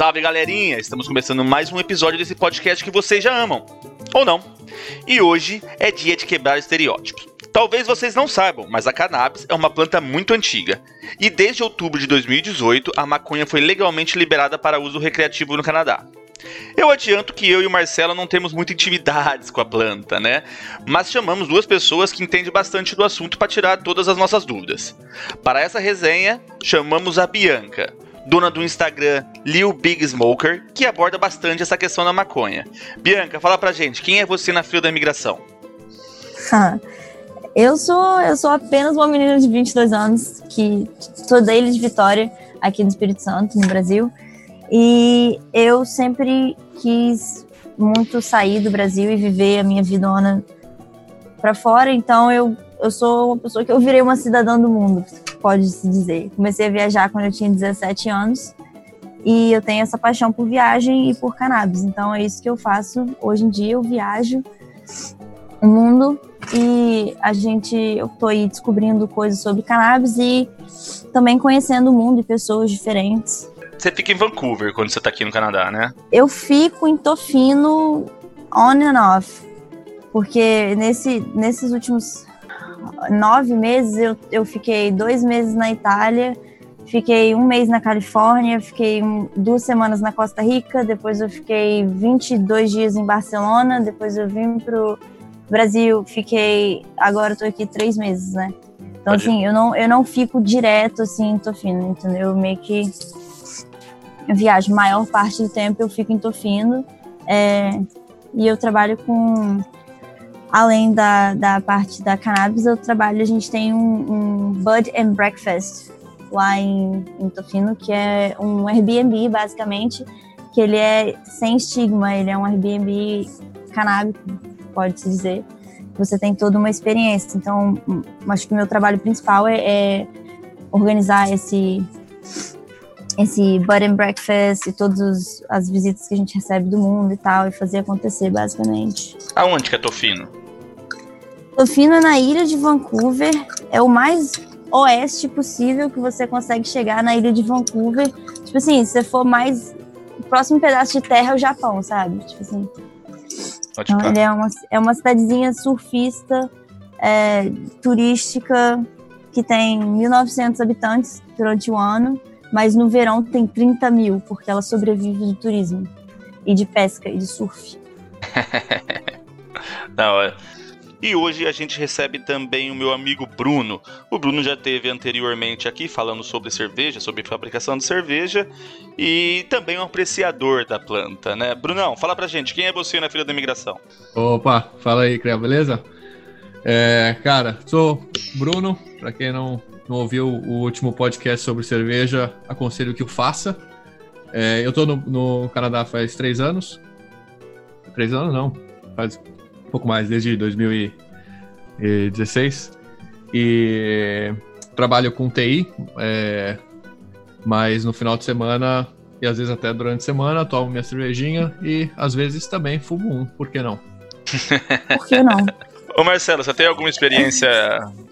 Salve, galerinha! Estamos começando mais um episódio desse podcast que vocês já amam. Ou não. E hoje é dia de quebrar estereótipos. Talvez vocês não saibam, mas a cannabis é uma planta muito antiga. E desde outubro de 2018, a maconha foi legalmente liberada para uso recreativo no Canadá. Eu adianto que eu e o Marcelo não temos muita intimidades com a planta, né? Mas chamamos duas pessoas que entendem bastante do assunto para tirar todas as nossas dúvidas. Para essa resenha, chamamos a Bianca, dona do Instagram Lil Big Smoker, que aborda bastante essa questão da maconha. Bianca, fala pra gente, quem é você na fila da imigração? eu sou eu sou apenas uma menina de 22 anos que sou da Ilha de Vitória, aqui no Espírito Santo, no Brasil. E eu sempre quis muito sair do Brasil e viver a minha vida para fora, então eu eu sou uma pessoa que eu virei uma cidadã do mundo, pode-se dizer. Comecei a viajar quando eu tinha 17 anos e eu tenho essa paixão por viagem e por cannabis. Então é isso que eu faço. Hoje em dia eu viajo o mundo e a gente, eu tô aí descobrindo coisas sobre cannabis e também conhecendo o mundo e pessoas diferentes. Você fica em Vancouver quando você tá aqui no Canadá, né? Eu fico em Tofino on and off. Porque nesse, nesses últimos nove meses, eu, eu fiquei dois meses na Itália, fiquei um mês na Califórnia, fiquei duas semanas na Costa Rica, depois eu fiquei 22 dias em Barcelona, depois eu vim pro Brasil, fiquei. Agora eu tô aqui três meses, né? Então, Pode assim, eu não, eu não fico direto assim em Tofino, entendeu? Eu meio que viajo maior parte do tempo, eu fico em Tofino. É, e eu trabalho com além da, da parte da cannabis, eu trabalho, a gente tem um, um Bud and Breakfast lá em, em Tofino, que é um Airbnb, basicamente, que ele é sem estigma, ele é um Airbnb canábico, pode-se dizer. Você tem toda uma experiência. Então, acho que o meu trabalho principal é, é organizar esse esse bud and breakfast e todas as visitas que a gente recebe do mundo e tal, e fazer acontecer, basicamente. Aonde que é Tofino? Tofino é na ilha de Vancouver, é o mais oeste possível que você consegue chegar na ilha de Vancouver. Tipo assim, se você for mais. O próximo pedaço de terra é o Japão, sabe? Tipo assim. Então, ele é uma, é uma cidadezinha surfista, é, turística, que tem 1.900 habitantes durante o ano, mas no verão tem 30 mil, porque ela sobrevive do turismo, e de pesca, e de surf. Não. E hoje a gente recebe também o meu amigo Bruno. O Bruno já teve anteriormente aqui falando sobre cerveja, sobre fabricação de cerveja e também um apreciador da planta, né? Brunão, fala pra gente, quem é você na fila da imigração? Opa, fala aí, Creu, beleza? É, cara, sou Bruno, pra quem não, não ouviu o último podcast sobre cerveja, aconselho que o faça. É, eu tô no, no Canadá faz três anos. Três anos não, faz um pouco mais, desde 2016. E trabalho com TI, é, mas no final de semana e às vezes até durante a semana tomo minha cervejinha e às vezes também fumo um, por que não? Por que não? Ô Marcelo, você tem alguma experiência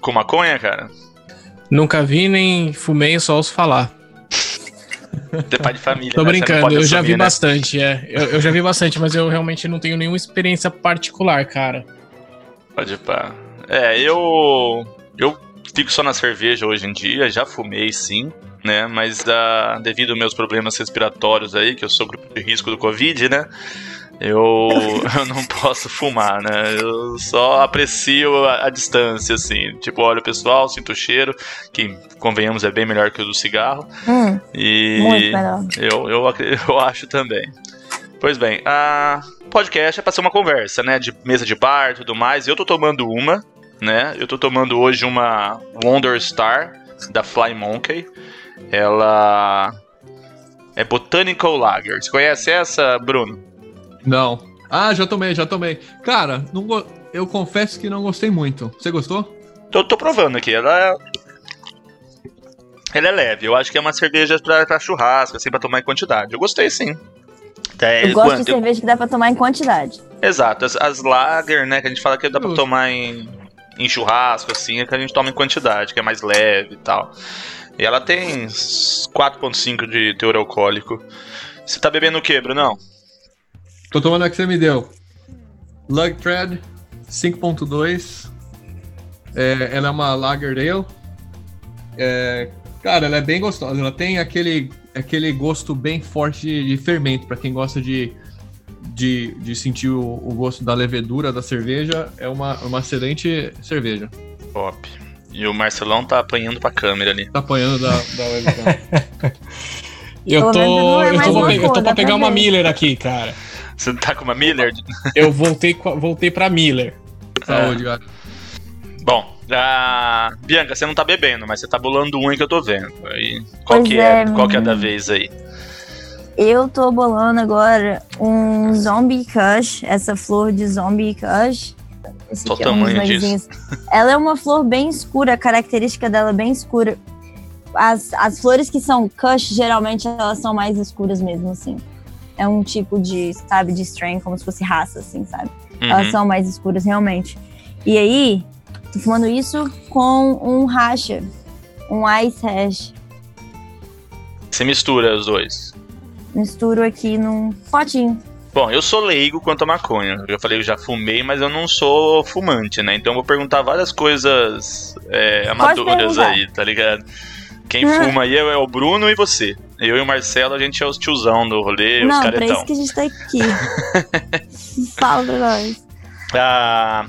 com maconha, cara? Nunca vi nem fumei, só ouço falar. Ter pai de família. Tô né? brincando, eu já vi né? bastante, é. Eu, eu, já vi bastante, mas eu realmente não tenho nenhuma experiência particular, cara. Pode pá. É, eu. Eu fico só na cerveja hoje em dia, já fumei sim, né? Mas uh, devido aos meus problemas respiratórios aí, que eu sou grupo de risco do Covid, né? Eu, eu não posso fumar, né? Eu só aprecio a, a, distância, assim. Tipo, olha o pessoal, sinto o cheiro, que convenhamos é bem melhor que o do cigarro. Hum, e muito melhor. Eu, eu, eu acho também. Pois bem, a podcast é pra ser uma conversa, né? De mesa de bar e tudo mais. Eu tô tomando uma, né? Eu tô tomando hoje uma Wonder Star da Fly Monkey. Ela é Botanical Lager. Você conhece essa, Bruno? Não. Ah, já tomei, já tomei. Cara, não go... eu confesso que não gostei muito. Você gostou? Tô, tô provando aqui. Ela é... Ela é leve. Eu acho que é uma cerveja pra, pra churrasco, assim, pra tomar em quantidade. Eu gostei, sim. É, eu gosto quanto? de cerveja que dá pra tomar em quantidade. Exato. As, as lager, né, que a gente fala que dá pra tomar em, em churrasco, assim, é que a gente toma em quantidade, que é mais leve e tal. E ela tem 4,5 de teor alcoólico. Você tá bebendo o que, Brunão? Tô tomando a que você me deu. Lug Thread 5.2. É, ela é uma Lager Ale. É, cara, ela é bem gostosa. Ela tem aquele, aquele gosto bem forte de, de fermento. para quem gosta de, de, de sentir o, o, gosto da levedura da cerveja, é uma, uma excelente cerveja. Top. E o Marcelão tá apanhando pra câmera ali. Tá apanhando da, da webcam. eu tô, é eu, tô eu tô pra pegar uma Miller aqui, cara. Você tá com uma Miller? Eu voltei, voltei pra Miller. Saúde, cara. Bom, a... Bianca, você não tá bebendo, mas você tá bolando um que eu tô vendo. Aí, qual, que é, é, qual que é da vez aí? Eu tô bolando agora um Zombie Kush, essa flor de Zombie Kush. Esse é tamanho disso? Ela é uma flor bem escura, a característica dela é bem escura. As, as flores que são Kush, geralmente elas são mais escuras mesmo, assim é um tipo de, sabe, de strain, como se fosse raça, assim, sabe? Uhum. Elas são mais escuras, realmente. E aí, tô fumando isso com um racha, um ice hash. Você mistura os dois? Misturo aqui num potinho. Bom, eu sou leigo quanto a maconha. Eu já falei, eu já fumei, mas eu não sou fumante, né? Então eu vou perguntar várias coisas é, amadoras aí, tá ligado? Quem fuma aí é o Bruno e você. Eu e o Marcelo, a gente é os tiozão do rolê, Não, os caretão. Não, pra isso que a gente tá aqui. Fala pra nós. Ah,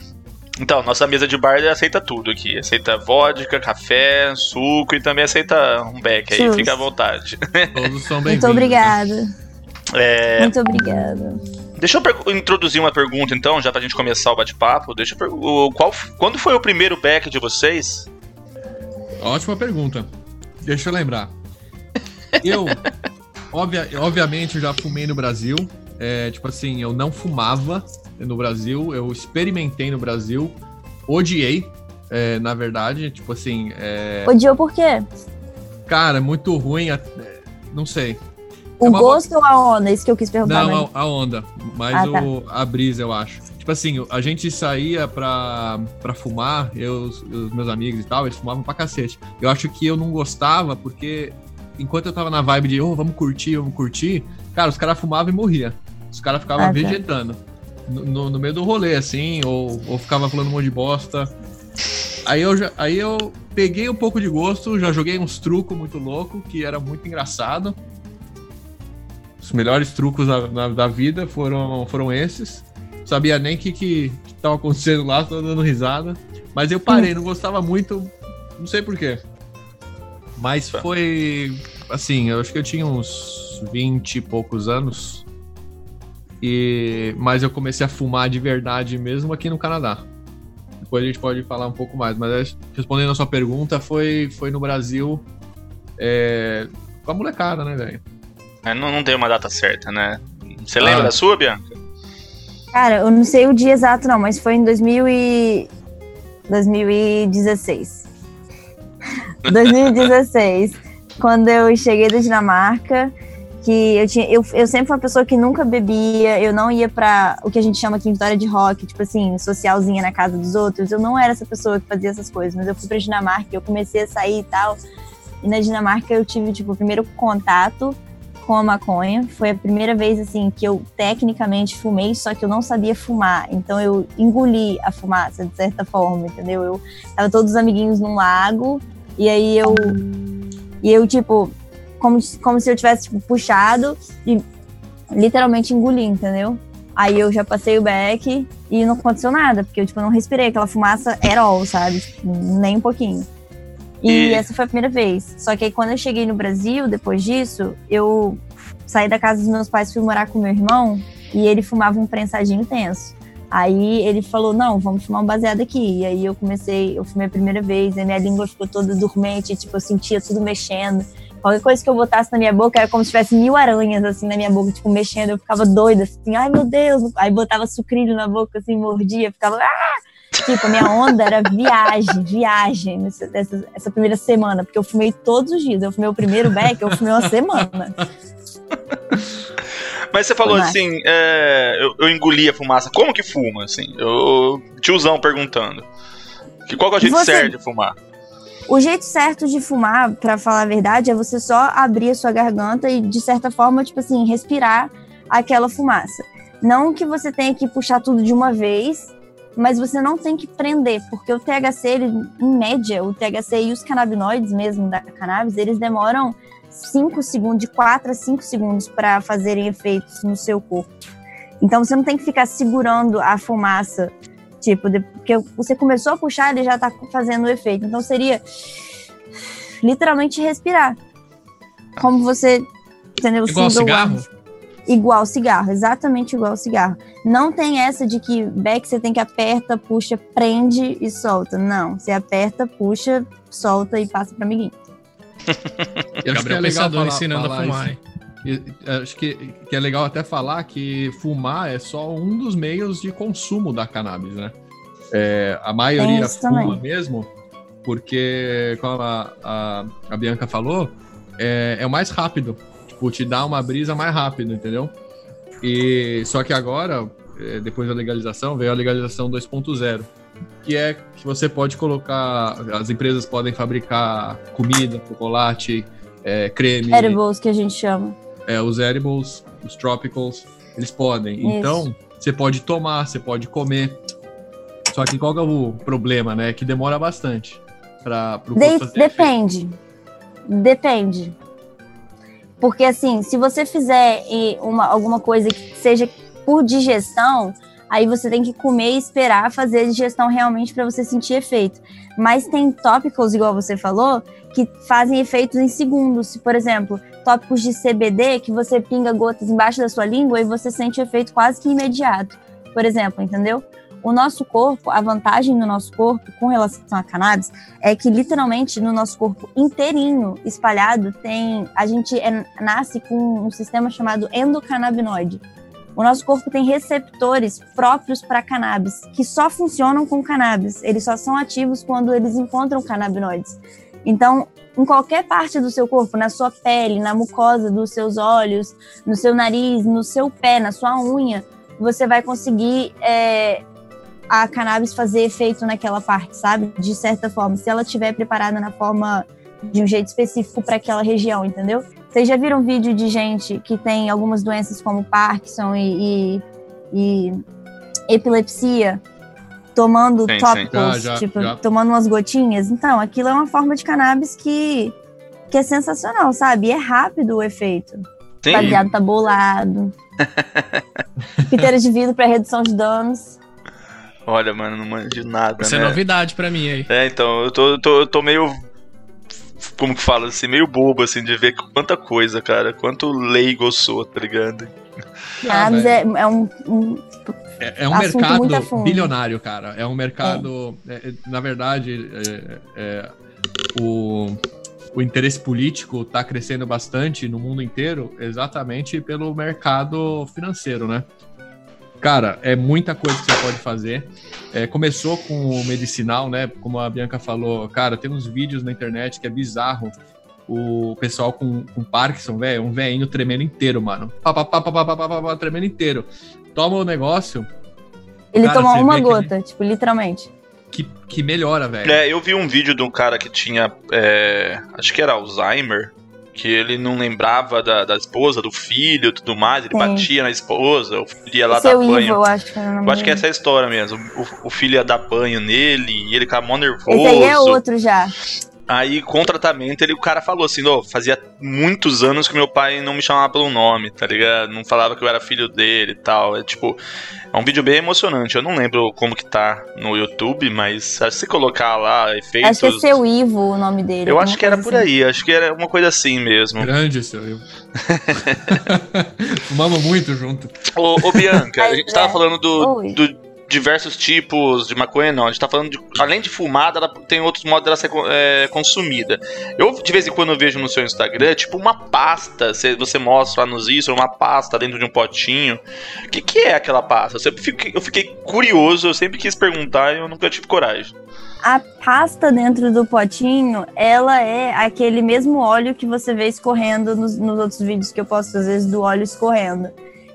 então, nossa mesa de bar aceita tudo aqui. Aceita vodka, café, suco e também aceita um beck aí. Fica à vontade. Todos são bem-vindos. Muito obrigada. É... Muito obrigada. Deixa eu introduzir uma pergunta então, já pra gente começar o bate-papo. Deixa eu qual Quando foi o primeiro back de vocês? Ótima pergunta. Deixa eu lembrar. Eu, obvia, obviamente, já fumei no Brasil. É, tipo assim, eu não fumava no Brasil, eu experimentei no Brasil, odiei, é, na verdade, tipo assim. É... Odiou por quê? Cara, muito ruim, não sei. O é gosto ou a onda? Isso que eu quis perguntar. Não, a, a, onda, mas ah, tá. o, a brisa, eu acho. Tipo assim, a gente saía pra, pra fumar, eu, os meus amigos e tal, eles fumavam pra cacete. Eu acho que eu não gostava porque enquanto eu tava na vibe de, oh, vamos curtir, vamos curtir, cara, os caras fumavam e morria. Os caras ficavam ah, tá. vegetando. No, no, no, meio do rolê, assim, ou, ou ficava falando um monte de bosta. Aí eu, já, aí eu peguei um pouco de gosto, já joguei uns trucos muito louco, que era muito engraçado. Os melhores trucos da, da, da vida foram, foram esses. Sabia nem o que, que, que tava acontecendo lá, tô dando risada. Mas eu parei, não gostava muito, não sei porquê. Mas foi. Assim, eu acho que eu tinha uns 20 e poucos anos. E, mas eu comecei a fumar de verdade mesmo aqui no Canadá. Depois a gente pode falar um pouco mais. Mas respondendo a sua pergunta, foi, foi no Brasil é, com a molecada, né, velho? É, não, não tem uma data certa, né? Você lembra ah. da sua, Bianca? Cara, eu não sei o dia exato, não, mas foi em 2000 e... 2016. 2016, quando eu cheguei da Dinamarca, que eu tinha, eu, eu sempre fui uma pessoa que nunca bebia, eu não ia para o que a gente chama aqui em Vitória de rock, tipo assim, socialzinha na casa dos outros. Eu não era essa pessoa que fazia essas coisas, mas eu fui para Dinamarca, eu comecei a sair e tal. E na Dinamarca eu tive tipo o primeiro contato com a maconha. Foi a primeira vez assim que eu tecnicamente fumei, só que eu não sabia fumar. Então eu engoli a fumaça de certa forma, entendeu? Eu tava todos os amiguinhos num lago e aí eu. E eu, tipo, como, como se eu tivesse, tipo, puxado e literalmente engoli, entendeu? Aí eu já passei o back e não aconteceu nada, porque eu, tipo, não respirei aquela fumaça era all, sabe? Tipo, nem um pouquinho. E, e, essa foi a primeira vez. Só que aí quando eu cheguei no Brasil, depois disso, eu saí da casa dos meus pais, fui morar com meu irmão e ele fumava um prensadinho tenso. Aí ele falou: Não, vamos fumar um baseado aqui. E aí eu comecei, eu fumei a primeira vez, e minha língua ficou toda dormente, tipo, eu sentia tudo mexendo. Qualquer coisa que eu botasse na minha boca era como se tivesse mil aranhas, assim, na minha boca, tipo, mexendo. Eu ficava doida, assim, ai meu Deus. Aí botava sucrilho na boca, assim, mordia, ficava, ah! Tipo, a minha onda era viagem, viagem, nessa, essa, essa primeira semana, porque eu fumei todos os dias. Eu fumei o primeiro back, eu fumei uma semana. Mas você falou assim, é, eu, eu engoli a fumaça. Como que fuma, assim? Eu, tiozão perguntando. Que, qual que é o jeito você... certo de fumar? O jeito certo de fumar, para falar a verdade, é você só abrir a sua garganta e, de certa forma, tipo assim, respirar aquela fumaça. Não que você tenha que puxar tudo de uma vez, mas você não tem que prender, porque o THC, ele, em média, o THC e os canabinoides mesmo da cannabis, eles demoram 5 segundos, de 4 a 5 segundos para fazerem efeitos no seu corpo. Então você não tem que ficar segurando a fumaça, tipo, de, porque você começou a puxar, ele já está fazendo o efeito. Então seria literalmente respirar. Como você, entendeu? Igual cigarro? Igual cigarro, exatamente igual cigarro. Não tem essa de que back você tem que aperta, puxa, prende e solta. Não, você aperta, puxa, solta e passa para amiguinho. Eu acho que é legal falar, ensinando falar a fumar. acho que, que é legal até falar que fumar é só um dos meios de consumo da cannabis, né? É, a maioria fuma também. mesmo, porque, como a, a, a Bianca falou, é, é o mais rápido. Tipo, te dá uma brisa mais rápido, entendeu? E só que agora, é, depois da legalização, veio a legalização 2.0 que é que você pode colocar, as empresas podem fabricar comida, chocolate, é, creme. Edibles, que a gente chama. É, os edibles, os tropicals, eles podem. Isso. Então, você pode tomar, você pode comer. Só que qual é o problema, né? Que demora bastante para o De Depende. Depende. Porque assim, se você fizer uma, alguma coisa que seja por digestão, aí você tem que comer e esperar fazer a digestão realmente para você sentir efeito. Mas tem tópicos, igual você falou, que fazem efeitos em segundos. Por exemplo, tópicos de CBD que você pinga gotas embaixo da sua língua e você sente o efeito quase que imediato. Por exemplo, entendeu? O nosso corpo, a vantagem do nosso corpo com relação à cannabis é que literalmente no nosso corpo inteirinho, espalhado, tem a gente é, nasce com um sistema chamado endocannabinoide. O nosso corpo tem receptores próprios para cannabis, que só funcionam com cannabis. Eles só são ativos quando eles encontram canabinoides. Então, em qualquer parte do seu corpo, na sua pele, na mucosa dos seus olhos, no seu nariz, no seu pé, na sua unha, você vai conseguir é, a cannabis fazer efeito naquela parte, sabe? De certa forma, se ela estiver preparada na forma de um jeito específico para aquela região, entendeu? Vocês já viram vídeo de gente que tem algumas doenças como Parkinson e, e, e epilepsia tomando sim, tópicos, sim. Já, tipo, já. tomando umas gotinhas? Então, aquilo é uma forma de cannabis que, que é sensacional, sabe? E é rápido o efeito. Sim. O baseado tá bolado. Piteira de vidro para redução de danos. Olha, mano, não manjo nada. Isso é né? é novidade para mim aí. É, então, eu tô, tô, eu tô meio como que fala, assim, meio bobo, assim, de ver quanta coisa, cara. Quanto leigo eu sou, tá ligado? Ah, mas é, é um, um é, é, um mercado bilionário, cara. É um mercado. É. É, na verdade, é, é, o, o interesse político está crescendo bastante no mundo inteiro exatamente pelo mercado financeiro, né? Cara, é muita coisa que você pode fazer. É, começou com o medicinal, né? Como a Bianca falou, cara, tem uns vídeos na internet que é bizarro. O pessoal com, com Parkinson, velho, um velhinho tremendo inteiro, mano. Pá, pá, pá, pá, pá, pá, pá, pá, tremendo inteiro. Toma o negócio. Ele cara, toma uma gota, ele... tipo, literalmente. Que, que melhora, velho. É, eu vi um vídeo de um cara que tinha. É, acho que era Alzheimer que ele não lembrava da, da esposa, do filho tudo mais, ele Sim. batia na esposa, o filho ia lá dar banho. eu acho que, eu acho que essa é a história mesmo. O, o, filho ia dar banho nele e ele ficava mó nervoso. Esse aí é outro já. Aí, com o tratamento, ele, o cara falou assim: oh, fazia muitos anos que meu pai não me chamava pelo nome, tá ligado? Não falava que eu era filho dele e tal. É tipo, é um vídeo bem emocionante. Eu não lembro como que tá no YouTube, mas se colocar lá efeitos. Acho que é seu Ivo o nome dele. Eu acho que era por assim. aí, acho que era uma coisa assim mesmo. Grande seu Ivo. Fumava muito junto. Ô, ô Bianca, a gente tava falando do, do diversos tipos de maconha, não. A gente tá falando de. Além de fumada, ela tem outros modos dela ser é, consumida. Eu, de vez em quando, vejo no seu Instagram, tipo, uma pasta. Você, você mostra lá nos isso, uma pasta dentro de um potinho. O que, que é aquela pasta? Eu, sempre fiquei, eu fiquei curioso, eu sempre quis perguntar e eu nunca tive coragem. A pasta dentro do potinho, ela é aquele mesmo óleo que você vê escorrendo nos, nos outros vídeos que eu posto, às vezes, do óleo escorrendo.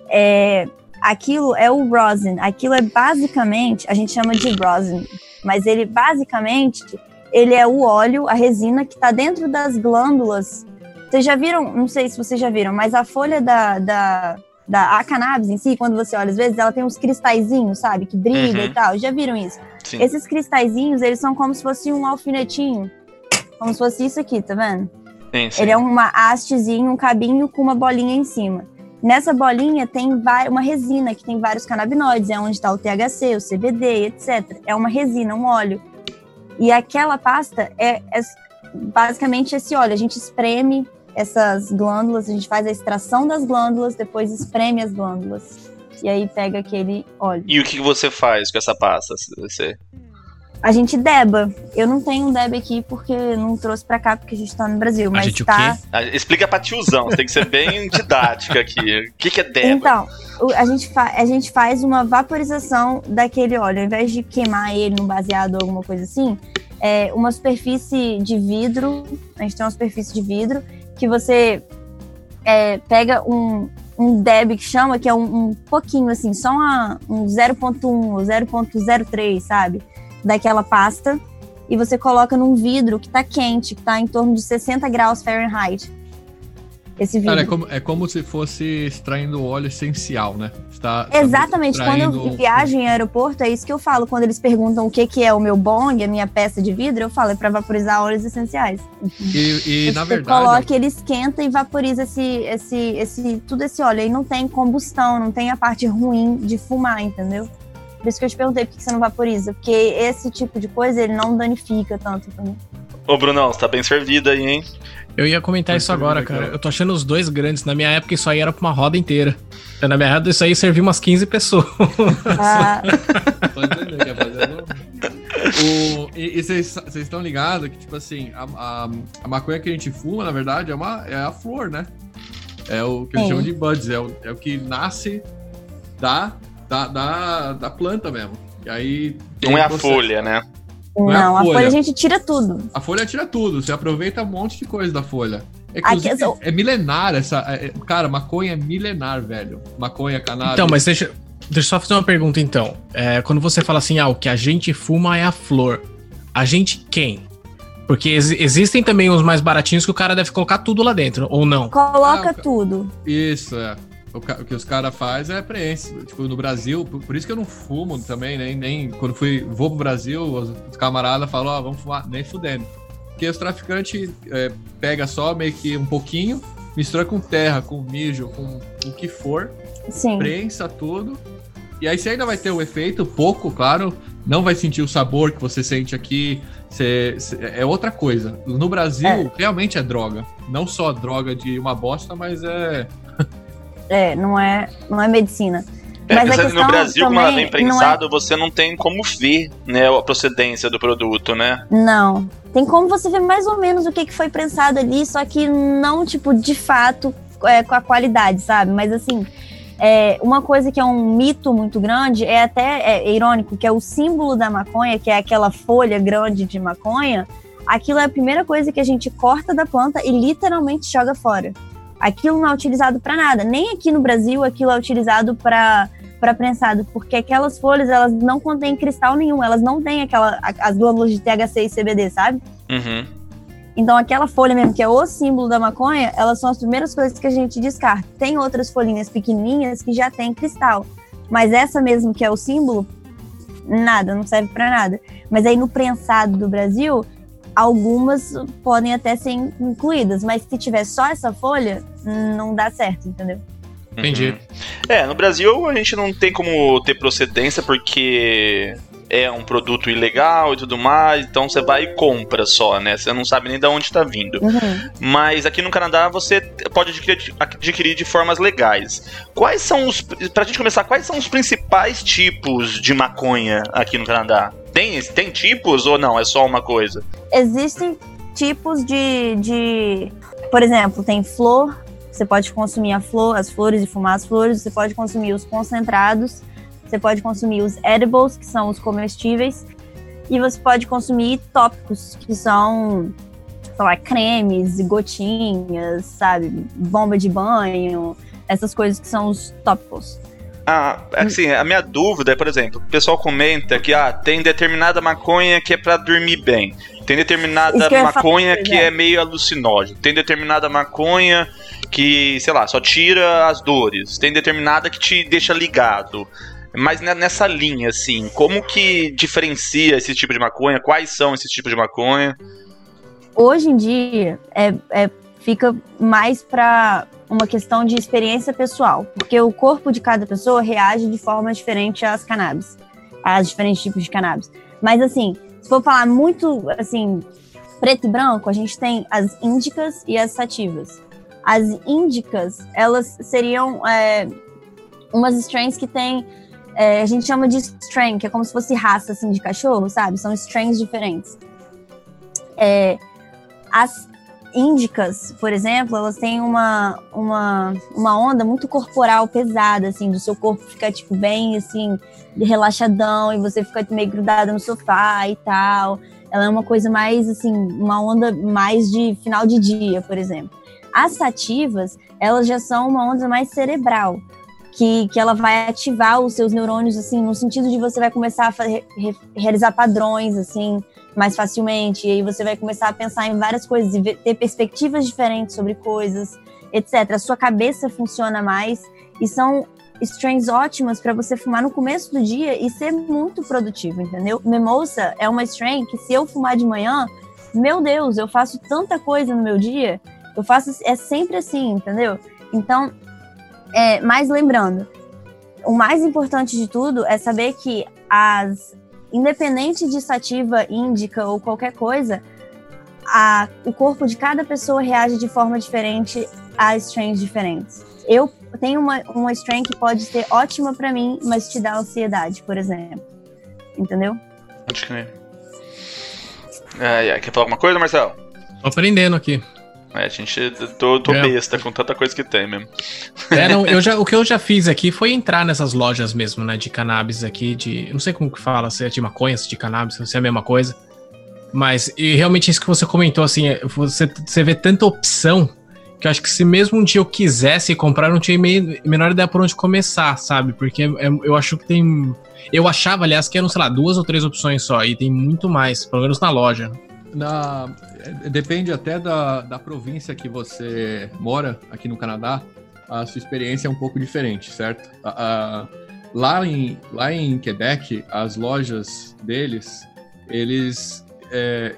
É, aquilo é o rosin. Aquilo é basicamente, a gente chama de rosin, mas ele basicamente ele é o óleo, a resina que está dentro das glândulas. Vocês já viram? Não sei se vocês já viram, mas a folha da, da, da a cannabis em si, quando você olha às vezes, ela tem uns cristalzinhos, sabe, que brilha uhum. e tal. Já viram isso? Sim. Esses cristalzinhos, eles são como se fosse um alfinetinho, como se fosse isso aqui, tá vendo? Sim, sim. Ele é uma hastezinha, um cabinho com uma bolinha em cima. Nessa bolinha tem uma resina que tem vários canabinoides, é onde está o THC, o CBD, etc. É uma resina, um óleo. E aquela pasta é, é basicamente esse óleo. A gente espreme essas glândulas, a gente faz a extração das glândulas, depois espreme as glândulas. E aí pega aquele óleo. E o que você faz com essa pasta? Você a gente deba. Eu não tenho um deb aqui porque não trouxe pra cá, porque a gente tá no Brasil. Mas a gente tá... o quê? Explica pra tiozão, você tem que ser bem didática aqui. O que, que é deba? Então, a gente, a gente faz uma vaporização daquele óleo. Ao invés de queimar ele no baseado ou alguma coisa assim, é uma superfície de vidro. A gente tem uma superfície de vidro que você é, pega um, um deb que chama, que é um, um pouquinho assim, só uma, um 0.1 ou 0.03, sabe? Daquela pasta e você coloca num vidro que está quente, que está em torno de 60 graus Fahrenheit. Esse vidro. Cara, é como, é como se fosse extraindo óleo essencial, né? Está, Exatamente. Quando eu viajo em aeroporto, é isso que eu falo. Quando eles perguntam o que, que é o meu bong, a minha peça de vidro, eu falo, é para vaporizar óleos essenciais. E, e na verdade. coloca, ele esquenta e vaporiza esse, esse, esse, tudo esse óleo. Aí não tem combustão, não tem a parte ruim de fumar, entendeu? Por isso que eu te perguntei por que você não vaporiza. Porque esse tipo de coisa, ele não danifica tanto também. Ô, Brunão, você tá bem servido aí, hein? Eu ia comentar isso agora, cara. Eu tô achando os dois grandes. Na minha época, isso aí era pra uma roda inteira. Na minha época, isso aí servia umas 15 pessoas. Ah. o, e vocês estão ligados que, tipo assim, a, a, a, maconha que a gente fuma, na verdade, é, uma, é a flor, né? É o que eles chamam de buds, é o, é o que nasce da da, da, da planta mesmo. E aí. Não é a folha, né? Não, é a, folha. a, folha. a gente tira tudo. A folha tira tudo, você aproveita um monte de coisa da folha. Aqui, é, é milenar essa. É, cara, maconha é milenar, velho. Maconha, cannabis. Então, mas deixa, deixa eu só fazer uma pergunta então. É, quando você fala assim, ah, o que a gente fuma é a flor. A gente quem? Porque ex existem também os mais baratinhos que o cara deve colocar tudo lá dentro, ou não? Coloca ah, tudo. Isso, é o, o que os caras fazem é preenche. Tipo, no Brasil, por, por, isso que eu não fumo também, nem, nem quando fui, vou pro Brasil, os, camaradas falam, ó, oh, vamos fumar, nem fudendo. Porque os traficantes é, pega só meio que um pouquinho, mistura com terra, com mijo, com o que for, Sim. prensa tudo. E aí você ainda vai ter o efeito, pouco, claro, não vai sentir o sabor que você sente aqui, você, é outra coisa. No Brasil, é. realmente é droga. Não só droga de uma bosta, mas é é, não é, não é medicina. É, Mas a no Brasil, como ela vem prensado, é... você não tem como ver né, a procedência do produto, né? Não. Tem como você ver mais ou menos o que, que foi prensado ali, só que não, tipo, de fato, é, com a qualidade, sabe? Mas assim, é, uma coisa que é um mito muito grande, é até é, irônico, que é o símbolo da maconha, que é aquela folha grande de maconha, aquilo é a primeira coisa que a gente corta da planta e literalmente joga fora aquilo não é utilizado para nada. Nem aqui no Brasil aquilo é utilizado para para prensado, porque aquelas folhas elas não contêm cristal nenhum, elas não têm aquela as glândulas de THC e CBD, sabe? Uhum. Então aquela folha mesmo que é o símbolo da maconha, elas são as primeiras coisas que a gente descarta. Tem outras folhinhas pequenininhas que já tem cristal, mas essa mesmo que é o símbolo, nada, não serve para nada. Mas aí no prensado do Brasil, algumas podem até ser incluídas, mas se tiver só essa folha, não dá certo, entendeu? Entendi. Uhum. É, no Brasil a gente não tem como ter procedência porque é um produto ilegal e tudo mais, então você vai e compra só, né? Você não sabe nem de onde está vindo. Uhum. Mas aqui no Canadá você pode adquirir, adquirir, de formas legais. Quais são os. Pra gente começar, quais são os principais tipos de maconha aqui no Canadá? Tem, tem tipos ou não? É só uma coisa? Existem tipos de. de por exemplo, tem flor, você pode consumir flor, as flores e fumar as flores, você pode consumir os concentrados você pode consumir os edibles, que são os comestíveis, e você pode consumir tópicos, que são, sei lá, cremes, gotinhas, sabe? Bomba de banho, essas coisas que são os tópicos. Ah, assim, a minha dúvida é, por exemplo, o pessoal comenta que ah, tem determinada maconha que é para dormir bem. Tem determinada que maconha que é. é meio alucinógeno. Tem determinada maconha que, sei lá, só tira as dores. Tem determinada que te deixa ligado. Mas nessa linha, assim, como que diferencia esse tipo de maconha? Quais são esses tipos de maconha? Hoje em dia, é, é fica mais para uma questão de experiência pessoal, porque o corpo de cada pessoa reage de forma diferente às cannabis, às diferentes tipos de cannabis. Mas assim, se for falar muito assim, preto e branco, a gente tem as índicas e as sativas. As índicas, elas seriam é, umas strains que têm é, a gente chama de strain, que é como se fosse raça assim, de cachorro, sabe? São strains diferentes. É, as índicas, por exemplo, elas têm uma, uma, uma onda muito corporal pesada, assim, do seu corpo ficar, tipo, bem, assim, relaxadão, e você fica meio grudada no sofá e tal. Ela é uma coisa mais, assim, uma onda mais de final de dia, por exemplo. As sativas, elas já são uma onda mais cerebral que, que ela vai ativar os seus neurônios, assim, no sentido de você vai começar a fazer, re, realizar padrões, assim, mais facilmente, e aí você vai começar a pensar em várias coisas e ver, ter perspectivas diferentes sobre coisas, etc. A sua cabeça funciona mais e são strains ótimas para você fumar no começo do dia e ser muito produtivo, entendeu? Mimosa é uma strain que se eu fumar de manhã, meu Deus, eu faço tanta coisa no meu dia, eu faço é sempre assim, entendeu? Então, é, mas lembrando, o mais importante de tudo é saber que as independente de sativa, índica ou qualquer coisa, a, o corpo de cada pessoa reage de forma diferente a strains diferentes. Eu tenho uma, uma strain que pode ser ótima para mim, mas te dá ansiedade, por exemplo. Entendeu? Pode crer. É, quer falar alguma coisa, Marcelo? Tô aprendendo aqui. É, a gente. Tô, tô é. besta com tanta coisa que tem mesmo. É, não, eu já, o que eu já fiz aqui foi entrar nessas lojas mesmo, né? De cannabis aqui, de. Não sei como que fala, se é de maconha, se é de cannabis, se é a mesma coisa. Mas e realmente isso que você comentou, assim, é, você, você vê tanta opção que eu acho que se mesmo um dia eu quisesse comprar, eu não tinha meio, menor ideia por onde começar, sabe? Porque eu acho que tem. Eu achava, aliás, que eram, sei lá, duas ou três opções só, e tem muito mais, pelo menos na loja. Na, é, depende até da, da província que você mora aqui no Canadá, a sua experiência é um pouco diferente, certo? Lá, em, lá em Quebec, as lojas deles, eles é,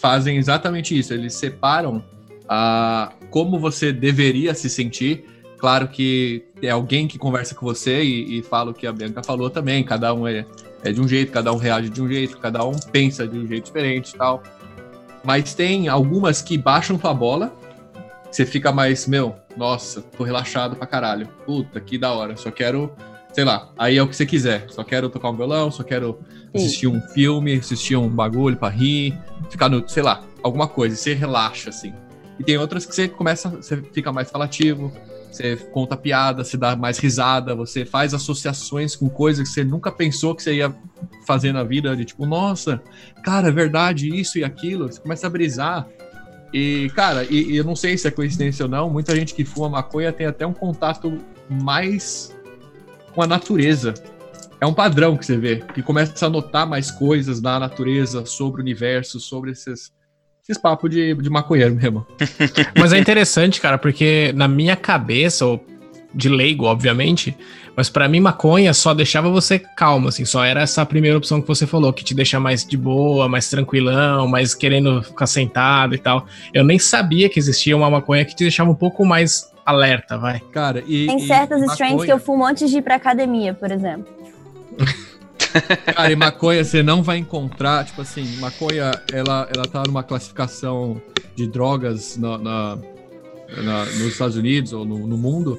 fazem exatamente isso, eles separam a, como você deveria se sentir. Claro que é alguém que conversa com você e, e fala o que a Bianca falou também, cada um é, é de um jeito, cada um reage de um jeito, cada um pensa de um jeito diferente e tal. Mas tem algumas que baixam tua bola, você fica mais, meu, nossa, tô relaxado pra caralho. Puta, que da hora. Só quero, sei lá, aí é o que você quiser. Só quero tocar um violão, só quero assistir um filme, assistir um bagulho pra rir, ficar no, sei lá, alguma coisa. Você relaxa, assim. E tem outras que você começa, você fica mais falativo, você conta piada, você dá mais risada, você faz associações com coisas que você nunca pensou que você ia fazer na vida, de tipo, nossa, cara, é verdade, isso e aquilo, você começa a brisar. E, cara, e, e eu não sei se é coincidência ou não, muita gente que fuma maconha tem até um contato mais com a natureza. É um padrão que você vê, que começa a notar mais coisas na natureza, sobre o universo, sobre esses, esses papos de, de maconheiro mesmo. Mas é interessante, cara, porque na minha cabeça, ou de leigo, obviamente, Mas para mim, maconha só deixava você calmo, assim, só era essa primeira opção que você falou, que te deixa mais de boa, mais tranquilão, mais querendo ficar sentado e tal. Eu nem sabia que existia uma maconha que te deixava um pouco mais alerta, vai. Cara, e. Tem certas e strains que eu fumo antes de ir pra academia, por exemplo. Cara, e maconha você não vai encontrar, tipo assim, maconha, ela, ela tá numa classificação de drogas na, na, na nos Estados Unidos ou no, no mundo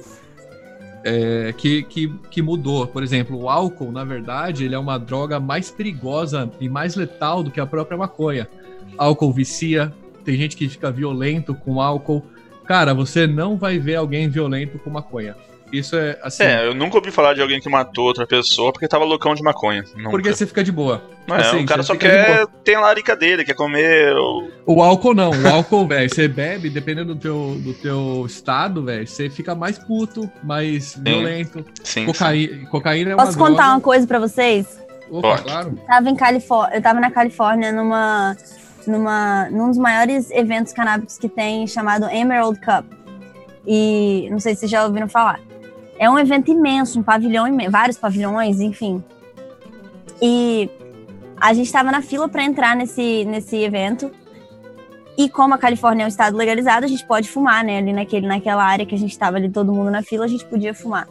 é, que, que, que mudou. Por exemplo, o álcool, na verdade, ele é uma droga mais perigosa e mais letal do que a própria maconha. Álcool vicia, tem gente que fica violento com álcool. Cara, você não vai ver alguém violento com maconha. Isso é assim. É, eu nunca ouvi falar de alguém que matou outra pessoa porque tava loucão de maconha. Nunca. Porque você fica de boa. Não é, assim, o cara só quer ter a larica dele, quer comer. O álcool não. O álcool, velho, você bebe, dependendo do teu, do teu estado, velho, você fica mais puto, mais sim. violento. Sim, Cocaína, sim. cocaína é Posso uma contar uma coisa pra vocês? Opa, claro. Tava em Califórnia, eu tava na Califórnia numa, numa, num dos maiores eventos canábicos que tem, chamado Emerald Cup. E não sei se vocês já ouviram falar. É um evento imenso, um pavilhão imenso, vários pavilhões, enfim. E a gente estava na fila para entrar nesse, nesse evento. E como a Califórnia é um estado legalizado, a gente pode fumar, né? Ali naquele, naquela área que a gente estava ali, todo mundo na fila, a gente podia fumar.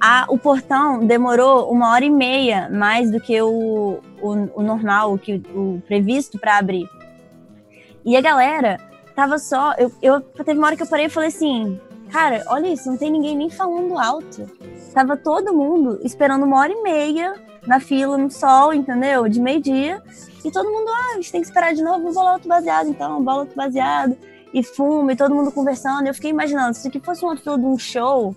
A, o portão demorou uma hora e meia mais do que o, o, o normal, o, que, o previsto para abrir. E a galera tava só. Eu, eu, teve uma hora que eu parei e falei assim: Cara, olha isso, não tem ninguém nem falando alto. Tava todo mundo esperando uma hora e meia na fila, no sol, entendeu? De meio-dia. E todo mundo, ah, a gente tem que esperar de novo, bolar outro baseado, então, bola outro baseado. E fumo, e todo mundo conversando. Eu fiquei imaginando, se aqui fosse uma fila de um show,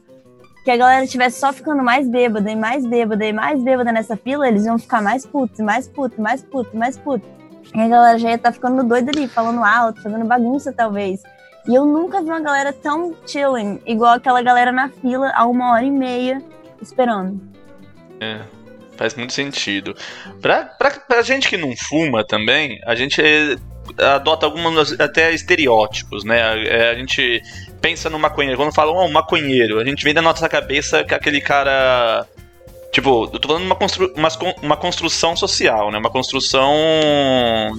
que a galera estivesse só ficando mais bêbada, e mais bêbada, e mais bêbada nessa fila, eles iam ficar mais putos, mais putos, mais putos, mais putos. E a galera já ia estar tá ficando doida ali, falando alto, fazendo bagunça, talvez. E eu nunca vi uma galera tão chilling, igual aquela galera na fila há uma hora e meia esperando. É, faz muito sentido. Pra, pra, pra gente que não fuma também, a gente é, adota alguns até estereótipos, né? A, é, a gente pensa no maconheiro. Quando falam, oh, maconheiro, a gente vem da nossa cabeça que aquele cara Tipo, eu tô falando de uma, constru uma, uma construção social, né? Uma construção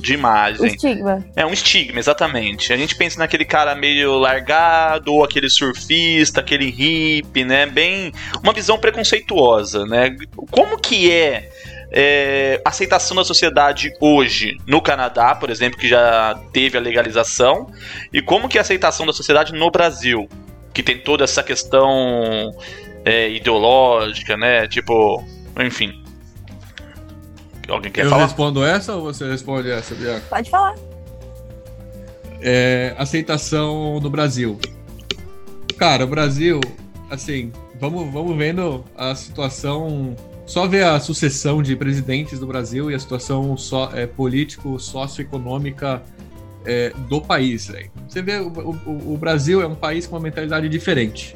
de imagem. Um estigma. É, um estigma, exatamente. A gente pensa naquele cara meio largado, ou aquele surfista, aquele hippie, né? Bem. Uma visão preconceituosa, né? Como que é é, aceitação da sociedade hoje no Canadá, por exemplo, que já teve a legalização, e como que é a aceitação da sociedade no Brasil, que tem toda essa questão é, ideológica, né? Tipo, enfim. Alguém quer Eu falar? Eu respondo essa ou você responde essa, Bianca? Pode falar. É, aceitação no Brasil. Cara, o Brasil, assim, vamos, vamos vendo a situação. Só ver a sucessão de presidentes do Brasil e a situação so, é, político, socioeconômica é, do país. Véio. Você vê, o, o, o Brasil é um país com uma mentalidade diferente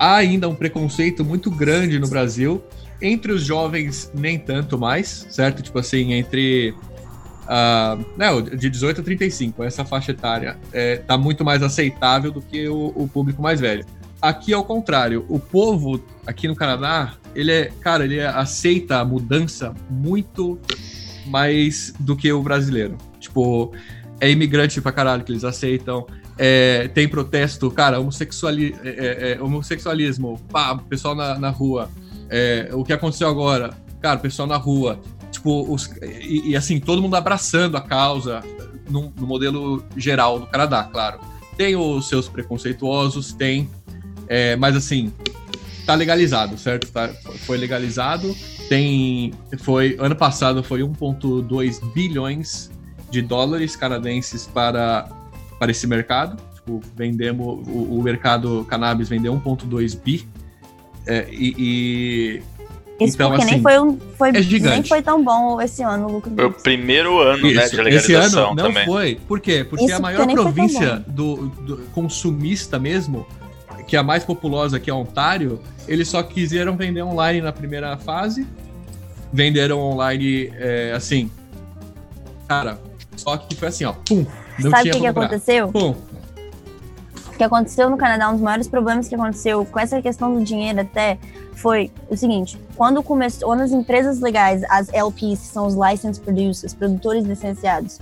há ainda um preconceito muito grande no Brasil. Entre os jovens, nem tanto mais, certo? Tipo assim, entre. Uh, não, de 18 a 35, essa faixa etária é, tá muito mais aceitável do que o, o público mais velho. Aqui, ao contrário, o povo aqui no Canadá, ele é, cara, ele aceita a mudança muito mais do que o brasileiro. Tipo, é imigrante pra caralho que eles aceitam, é, tem protesto, cara, homossexuali é, é, é, homossexualismo, pá, pessoal na, na rua. É, o que aconteceu agora? Cara, pessoal na rua. Tipo, os, e, e, assim, todo mundo abraçando a causa no, no, modelo geral do Canadá, claro. Tem os seus preconceituosos, tem, é, mas assim, tá legalizado, certo? Tá, foi legalizado. Tem. Foi. Ano passado foi 1,2 bilhões de dólares canadenses para para esse mercado. Tipo, vendemos o, o mercado cannabis vendeu 1.2 bi. É, e, e, Isso então, porque assim, nem foi, um, foi, é nem foi tão bom esse ano o lucro. Foi o primeiro ano né, de legalização esse ano não também. foi. Por quê? Porque Isso a maior província do, do, consumista mesmo, que é a mais populosa, que é Ontário, eles só quiseram vender online na primeira fase. Venderam online, é, assim, cara, só que foi assim, ó, pum, não Sabe o que, que aconteceu? Pum. que aconteceu no Canadá, um dos maiores problemas que aconteceu com essa questão do dinheiro até foi o seguinte: quando começou, quando as empresas legais, as LPs, que são os licensed producers, produtores licenciados,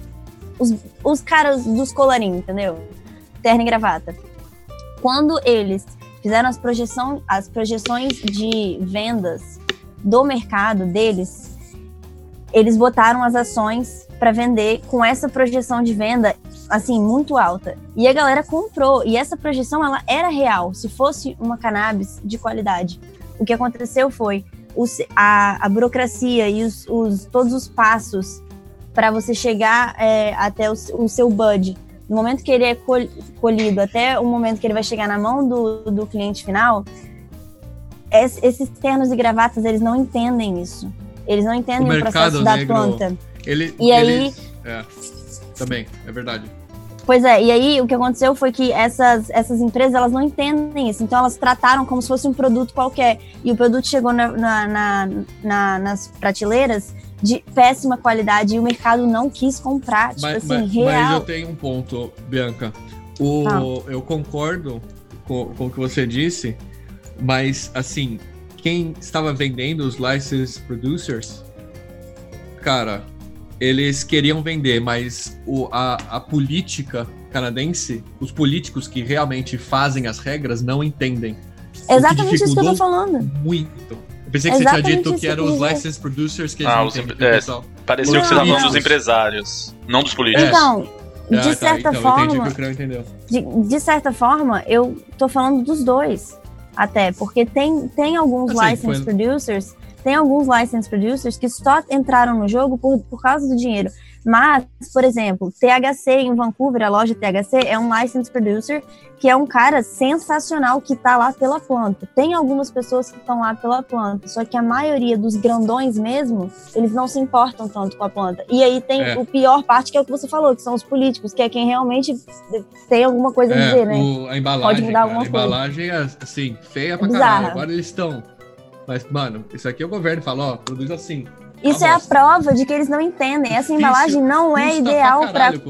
os, os caras dos colarinhos, entendeu? Terno e gravata. Quando eles fizeram as, projeção, as projeções de vendas do mercado deles, eles botaram as ações para vender com essa projeção de venda assim muito alta. E a galera comprou e essa projeção ela era real, se fosse uma cannabis de qualidade. O que aconteceu foi os, a, a, burocracia e os, os, todos os passos para você chegar é, até o, o, seu bud, no momento que ele é colhido até o momento que ele vai chegar na mão do, do cliente final, esses ternos e gravatas eles não entendem isso. Eles não entendem o, o processo da negro, planta. Ele, e aí. É, também, é verdade. Pois é, e aí o que aconteceu foi que essas, essas empresas elas não entendem isso, então elas trataram como se fosse um produto qualquer. E o produto chegou na, na, na, na nas prateleiras de péssima qualidade e o mercado não quis comprar. Tipo mas, assim, mas, real. Mas eu tenho um ponto, Bianca. O, ah. Eu concordo com, com o que você disse, mas assim, quem estava vendendo os licensed producers, cara, eles queriam vender, mas o, a, a política canadense, os políticos que realmente fazem as regras não entendem. Exatamente isso que eu tô falando. Muito. Eu pensei que Exatamente você tinha dito que eram os licensed producers que ah, os é, Pareceu não, que você estava falando dos empresários, não dos políticos. Então, de ah, tá, certa então, forma. De, de, certa forma, eu tô falando dos dois. Até, porque tem, tem alguns assim, licensed foi... producers tem alguns licensed producers que só entraram no jogo por, por causa do dinheiro. Mas, por exemplo, THC em Vancouver, a loja THC, é um licensed producer que é um cara sensacional que está lá pela planta. Tem algumas pessoas que estão lá pela planta, só que a maioria dos grandões mesmo, eles não se importam tanto com a planta. E aí tem é. o pior parte, que é o que você falou, que são os políticos, que é quem realmente tem alguma coisa a é, dizer, né? O, a embalagem, Pode mudar alguma coisa. A embalagem é, assim, feia pra é caralho. Agora eles estão mas, mano, isso aqui é o governo fala, ó, produz assim. Isso é a prova de que eles não entendem. Essa embalagem não é ideal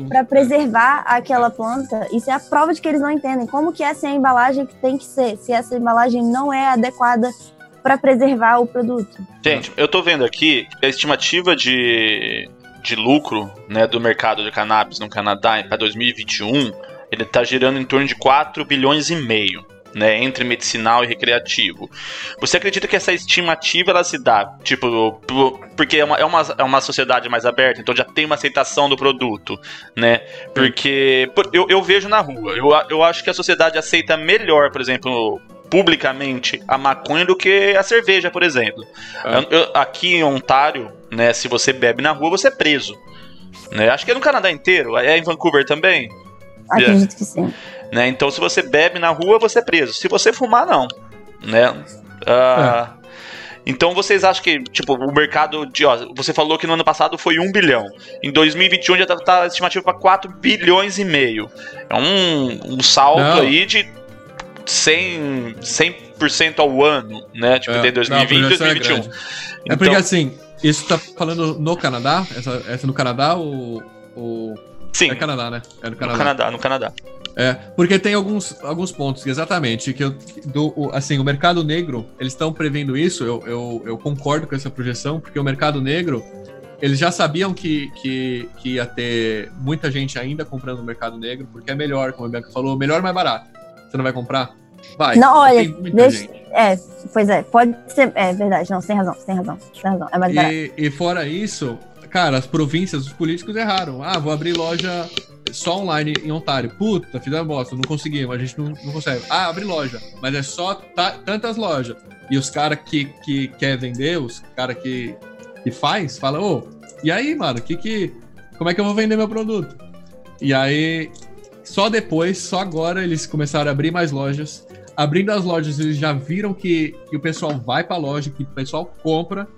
para preservar aquela planta. Isso é a prova de que eles não entendem. Como que essa é a embalagem que tem que ser, se essa embalagem não é adequada para preservar o produto. Gente, eu tô vendo aqui a estimativa de, de lucro né, do mercado de cannabis no Canadá para 2021, ele tá girando em torno de 4 bilhões e meio né, entre medicinal e recreativo. Você acredita que essa estimativa ela se dá, tipo, porque é uma, é uma, é uma sociedade mais aberta, então já tem uma aceitação do produto, né? Porque eu, eu vejo na rua, eu, eu acho que a sociedade aceita melhor, por exemplo, publicamente a maconha do que a cerveja, por exemplo. É. Eu, eu, aqui em Ontário, né, se você bebe na rua, você é preso. Né? Acho que é no Canadá inteiro, é em Vancouver também. Acredito que sim. Né? Então, se você bebe na rua, você é preso. Se você fumar, não. Né? Uh, é. Então vocês acham que, tipo, o mercado de. Ó, você falou que no ano passado foi 1 bilhão. Em 2021 já tá, tá estimativa para 4 bilhões e meio. É um, um salto não. aí de 100%, 100 ao ano, né? Tipo, é, tem 2020 e 2021. É, então, é porque assim, isso tá falando no Canadá? Essa, essa no Canadá ou. ou... Sim. É Canadá, né? É no Canadá. No Canadá, no Canadá. É, porque tem alguns, alguns pontos, exatamente, que eu, do, o, assim, o mercado negro, eles estão prevendo isso, eu, eu, eu, concordo com essa projeção, porque o mercado negro, eles já sabiam que, que, que ia ter muita gente ainda comprando no mercado negro, porque é melhor, como a Bianca falou, melhor mais barato. Você não vai comprar? Vai. Não, olha, deixa, é, pois é, pode ser, é verdade, não, sem razão, sem razão, sem razão, é mais barato. E, e fora isso, cara, as províncias, os políticos erraram. Ah, vou abrir loja só online em Ontário. Puta, fiz a bosta, não conseguimos, a gente não, não consegue. Ah, abre loja, mas é só tantas lojas. E os caras que, que quer vender, os caras que, que faz, fala, ô, oh, e aí, mano, que que, como é que eu vou vender meu produto? E aí, só depois, só agora, eles começaram a abrir mais lojas. Abrindo as lojas, eles já viram que, que o pessoal vai pra loja, que o pessoal compra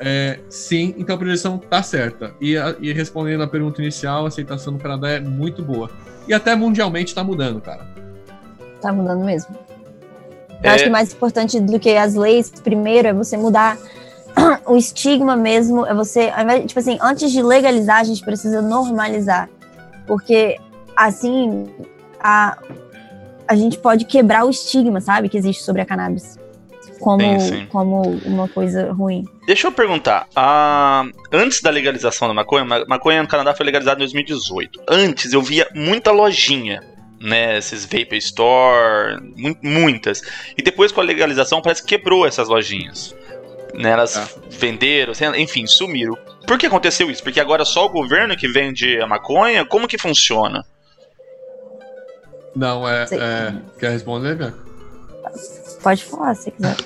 é, sim, então a projeção tá certa. E, a, e, respondendo a pergunta inicial, a aceitação no Canadá é muito boa. E até mundialmente tá mudando, cara. Tá mudando mesmo. Eu acho que mais importante do que as leis, primeiro, é você mudar o estigma mesmo. É você, tipo assim, antes de legalizar, a gente precisa normalizar. Porque assim, a, a gente pode quebrar o estigma, sabe, que existe sobre a cannabis. Como, sim, sim. como uma coisa ruim. Deixa eu perguntar. Antes da legalização da maconha, maconha no Canadá foi legalizada em 2018. Antes eu via muita lojinha né, esses Vapor Store, muitas. E depois com a legalização parece que quebrou essas lojinhas. Né, elas é. venderam, enfim, sumiram. Por que aconteceu isso? Porque agora só o governo que vende a maconha? Como que funciona? Não, é. é... Quer responder, Bianca? Pode falar se quiser.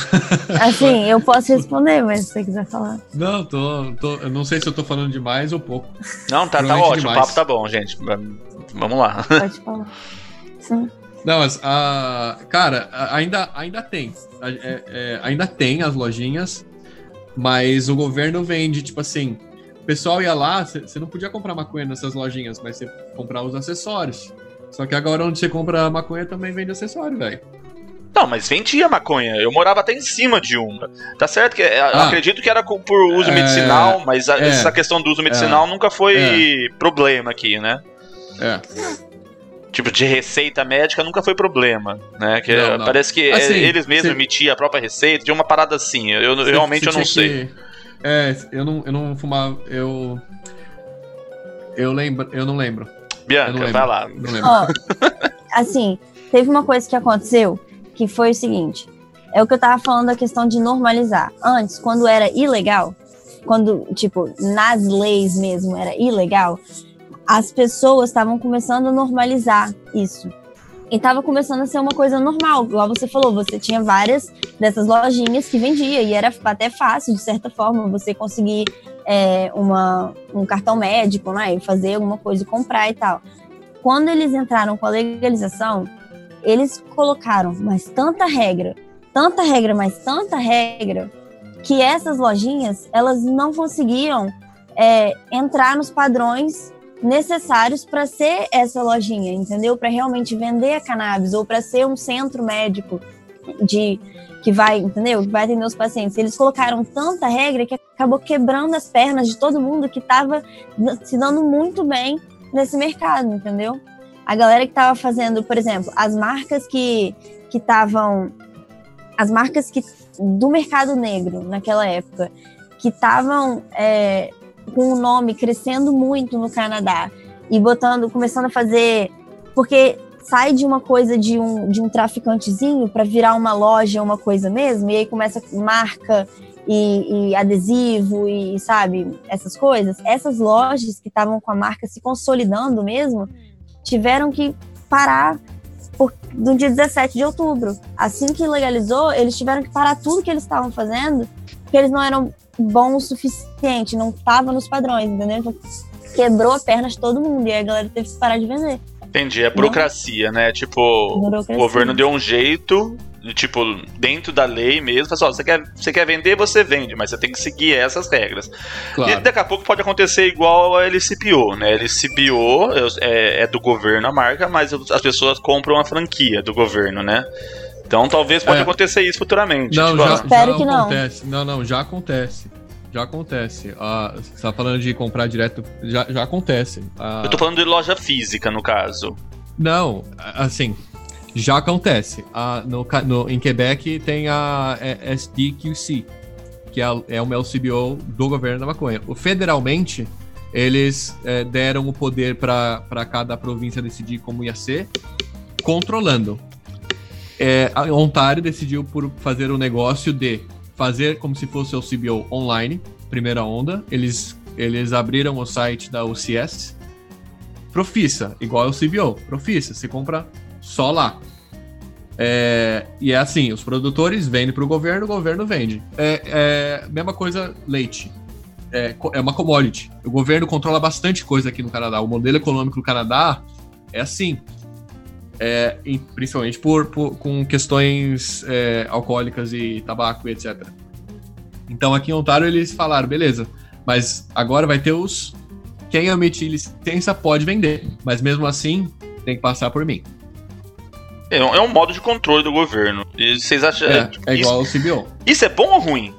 assim, eu posso responder, mas se você quiser falar. Não, tô, tô, eu não sei se eu tô falando demais ou pouco. Não, tá, tá ótimo, demais. o papo tá bom, gente. Vamos lá. Pode falar. Sim. Não, mas, uh, cara, ainda, ainda tem. É, é, ainda tem as lojinhas, mas o governo vende, tipo assim, o pessoal ia lá, você não podia comprar maconha nessas lojinhas, mas você comprar os acessórios. Só que agora onde você compra maconha também vende acessório, velho. Não, mas vendia maconha. Eu morava até em cima de uma. Tá certo que é, ah, acredito que era por uso é, medicinal, mas a, é, essa questão do uso medicinal é, nunca foi é. problema aqui, né? É. Tipo, de receita médica nunca foi problema, né? Que não, não. Parece que assim, eles mesmos emitiam a própria receita, de uma parada assim. Eu, eu realmente eu não sei. Que, é, eu não, eu não fumava. Eu. Eu lembro. Eu não lembro. Bianca, não lembro, vai lá. Não lembro. Oh, assim, teve uma coisa que aconteceu que foi o seguinte: é o que eu tava falando da questão de normalizar. Antes, quando era ilegal, quando, tipo, nas leis mesmo era ilegal, as pessoas estavam começando a normalizar isso. E estava começando a ser uma coisa normal. Igual você falou, você tinha várias dessas lojinhas que vendia, e era até fácil, de certa forma, você conseguir é, uma, um cartão médico, né? E fazer alguma coisa comprar e tal. Quando eles entraram com a legalização, eles colocaram mais tanta regra, tanta regra, mais tanta regra, que essas lojinhas elas não conseguiam é, entrar nos padrões necessários para ser essa lojinha, entendeu? Para realmente vender a cannabis ou para ser um centro médico de que vai, entendeu? Que vai atender os pacientes. Eles colocaram tanta regra que acabou quebrando as pernas de todo mundo que estava se dando muito bem nesse mercado, entendeu? A galera que estava fazendo, por exemplo, as marcas que que estavam as marcas que do mercado negro naquela época que estavam é, com o nome crescendo muito no Canadá e botando, começando a fazer, porque sai de uma coisa de um, de um traficantezinho para virar uma loja, uma coisa mesmo, e aí começa marca e, e, adesivo e sabe essas coisas. Essas lojas que estavam com a marca se consolidando mesmo tiveram que parar por, no dia 17 de outubro. Assim que legalizou, eles tiveram que parar tudo que eles estavam fazendo, porque eles não eram bons o suficiente, não estavam nos padrões, entendeu? Então, quebrou a perna de todo mundo e aí a galera teve que parar de vender. Entendi, é burocracia, né? Tipo, burocracia. o governo deu um jeito tipo, dentro da lei mesmo, pessoal, você quer, você quer vender, você vende, mas você tem que seguir essas regras. Claro. E daqui a pouco pode acontecer igual a LCPO, né? LCPO é, é do governo a marca, mas as pessoas compram a franquia do governo, né? Então talvez pode é. acontecer isso futuramente. Não, tipo, já, Espero já que acontece. não. Não, não, já acontece. Já acontece. Ah, você tá falando de comprar direto, já, já acontece. Ah, Eu tô falando de loja física, no caso. Não, assim, já acontece. Ah, no, no, em Quebec tem a SDQC, que é, é uma LCBO do governo da maconha. Federalmente, eles é, deram o poder para cada província decidir como ia ser, controlando. É, a Ontário decidiu por fazer o negócio de fazer como se fosse o CBO online, primeira onda. Eles, eles abriram o site da UCS. Profissa, igual ao CBO. Profissa, você compra só lá. É, e é assim, os produtores vendem para o governo, o governo vende. É, é mesma coisa leite. É, é, uma commodity. O governo controla bastante coisa aqui no Canadá. O modelo econômico do Canadá é assim. É, principalmente por, por, com questões é, alcoólicas e tabaco e etc. Então aqui em Ontário eles falaram, beleza, mas agora vai ter os. Quem emitir licença pode vender, mas mesmo assim tem que passar por mim. É, é um modo de controle do governo. E vocês acham. É, é igual isso, ao CBO. Isso é bom ou ruim?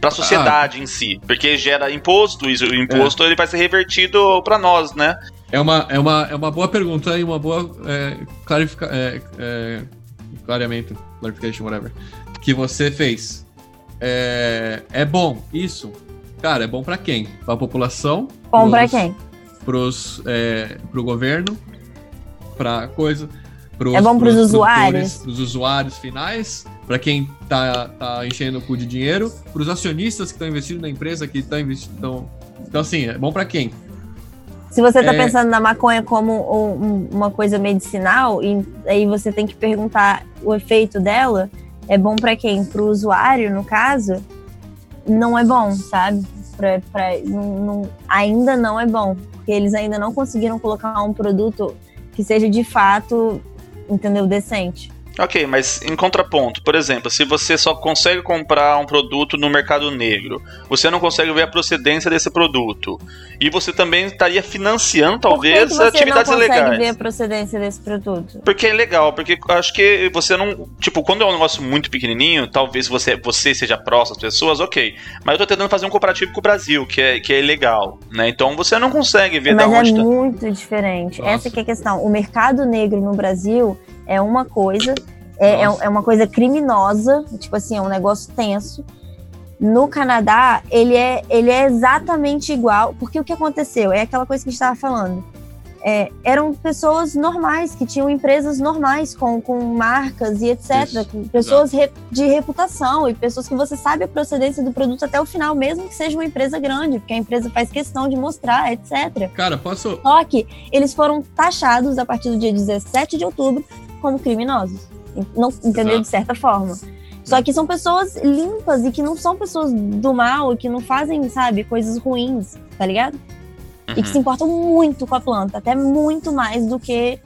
Pra sociedade ah. em si. Porque gera imposto, e o imposto é. ele vai ser revertido para nós, né? É uma, é uma, é uma boa pergunta e uma boa é, clarifica, é, é, clareamento, clarification, whatever, que você fez. É, é bom isso? Cara, é bom para quem? Para a população? Bom para quem? Pros, é, pro governo, para coisa. Pros, é bom para os usuários? Para os usuários finais, para quem tá, tá enchendo o cu de dinheiro, para os acionistas que estão investindo na empresa, que estão investindo. Então, então, assim, é bom para quem? Se você está é... pensando na maconha como um, uma coisa medicinal, e aí você tem que perguntar o efeito dela, é bom para quem? Para o usuário, no caso, não é bom, sabe? Pra, pra, não, não, ainda não é bom, porque eles ainda não conseguiram colocar um produto que seja de fato, entendeu, decente. Ok, mas em contraponto, por exemplo, se você só consegue comprar um produto no mercado negro, você não consegue ver a procedência desse produto. E você também estaria financiando, talvez, Por que que atividades ilegais. Você não consegue ver a procedência desse produto? Porque é legal, porque acho que você não. Tipo, quando é um negócio muito pequenininho, talvez você, você seja próximo às pessoas, ok. Mas eu tô tentando fazer um comparativo com o Brasil, que é, que é ilegal, né? Então você não consegue ver Mas da onde. é tá... muito diferente. Nossa. Essa é a questão. O mercado negro no Brasil é uma coisa, é, é, uma coisa criminosa, tipo assim, é um negócio tenso. No Canadá, ele é, ele é exatamente igual, porque o que aconteceu? É aquela coisa que a gente estava falando. É, eram pessoas normais, que tinham empresas normais, com, com marcas e etc. Isso, pessoas re, de reputação e pessoas que você sabe a procedência do produto até o final, mesmo que seja uma empresa grande, porque a empresa faz questão de mostrar, etc. Cara, posso. Só que eles foram taxados a partir do dia 17 de outubro como criminosos. Não, entendeu? De certa forma. Só que são pessoas limpas e que não são pessoas do mal e que não fazem, sabe, coisas ruins, tá ligado? Uhum. E que se uhum. importam muito com a planta, até muito mais do que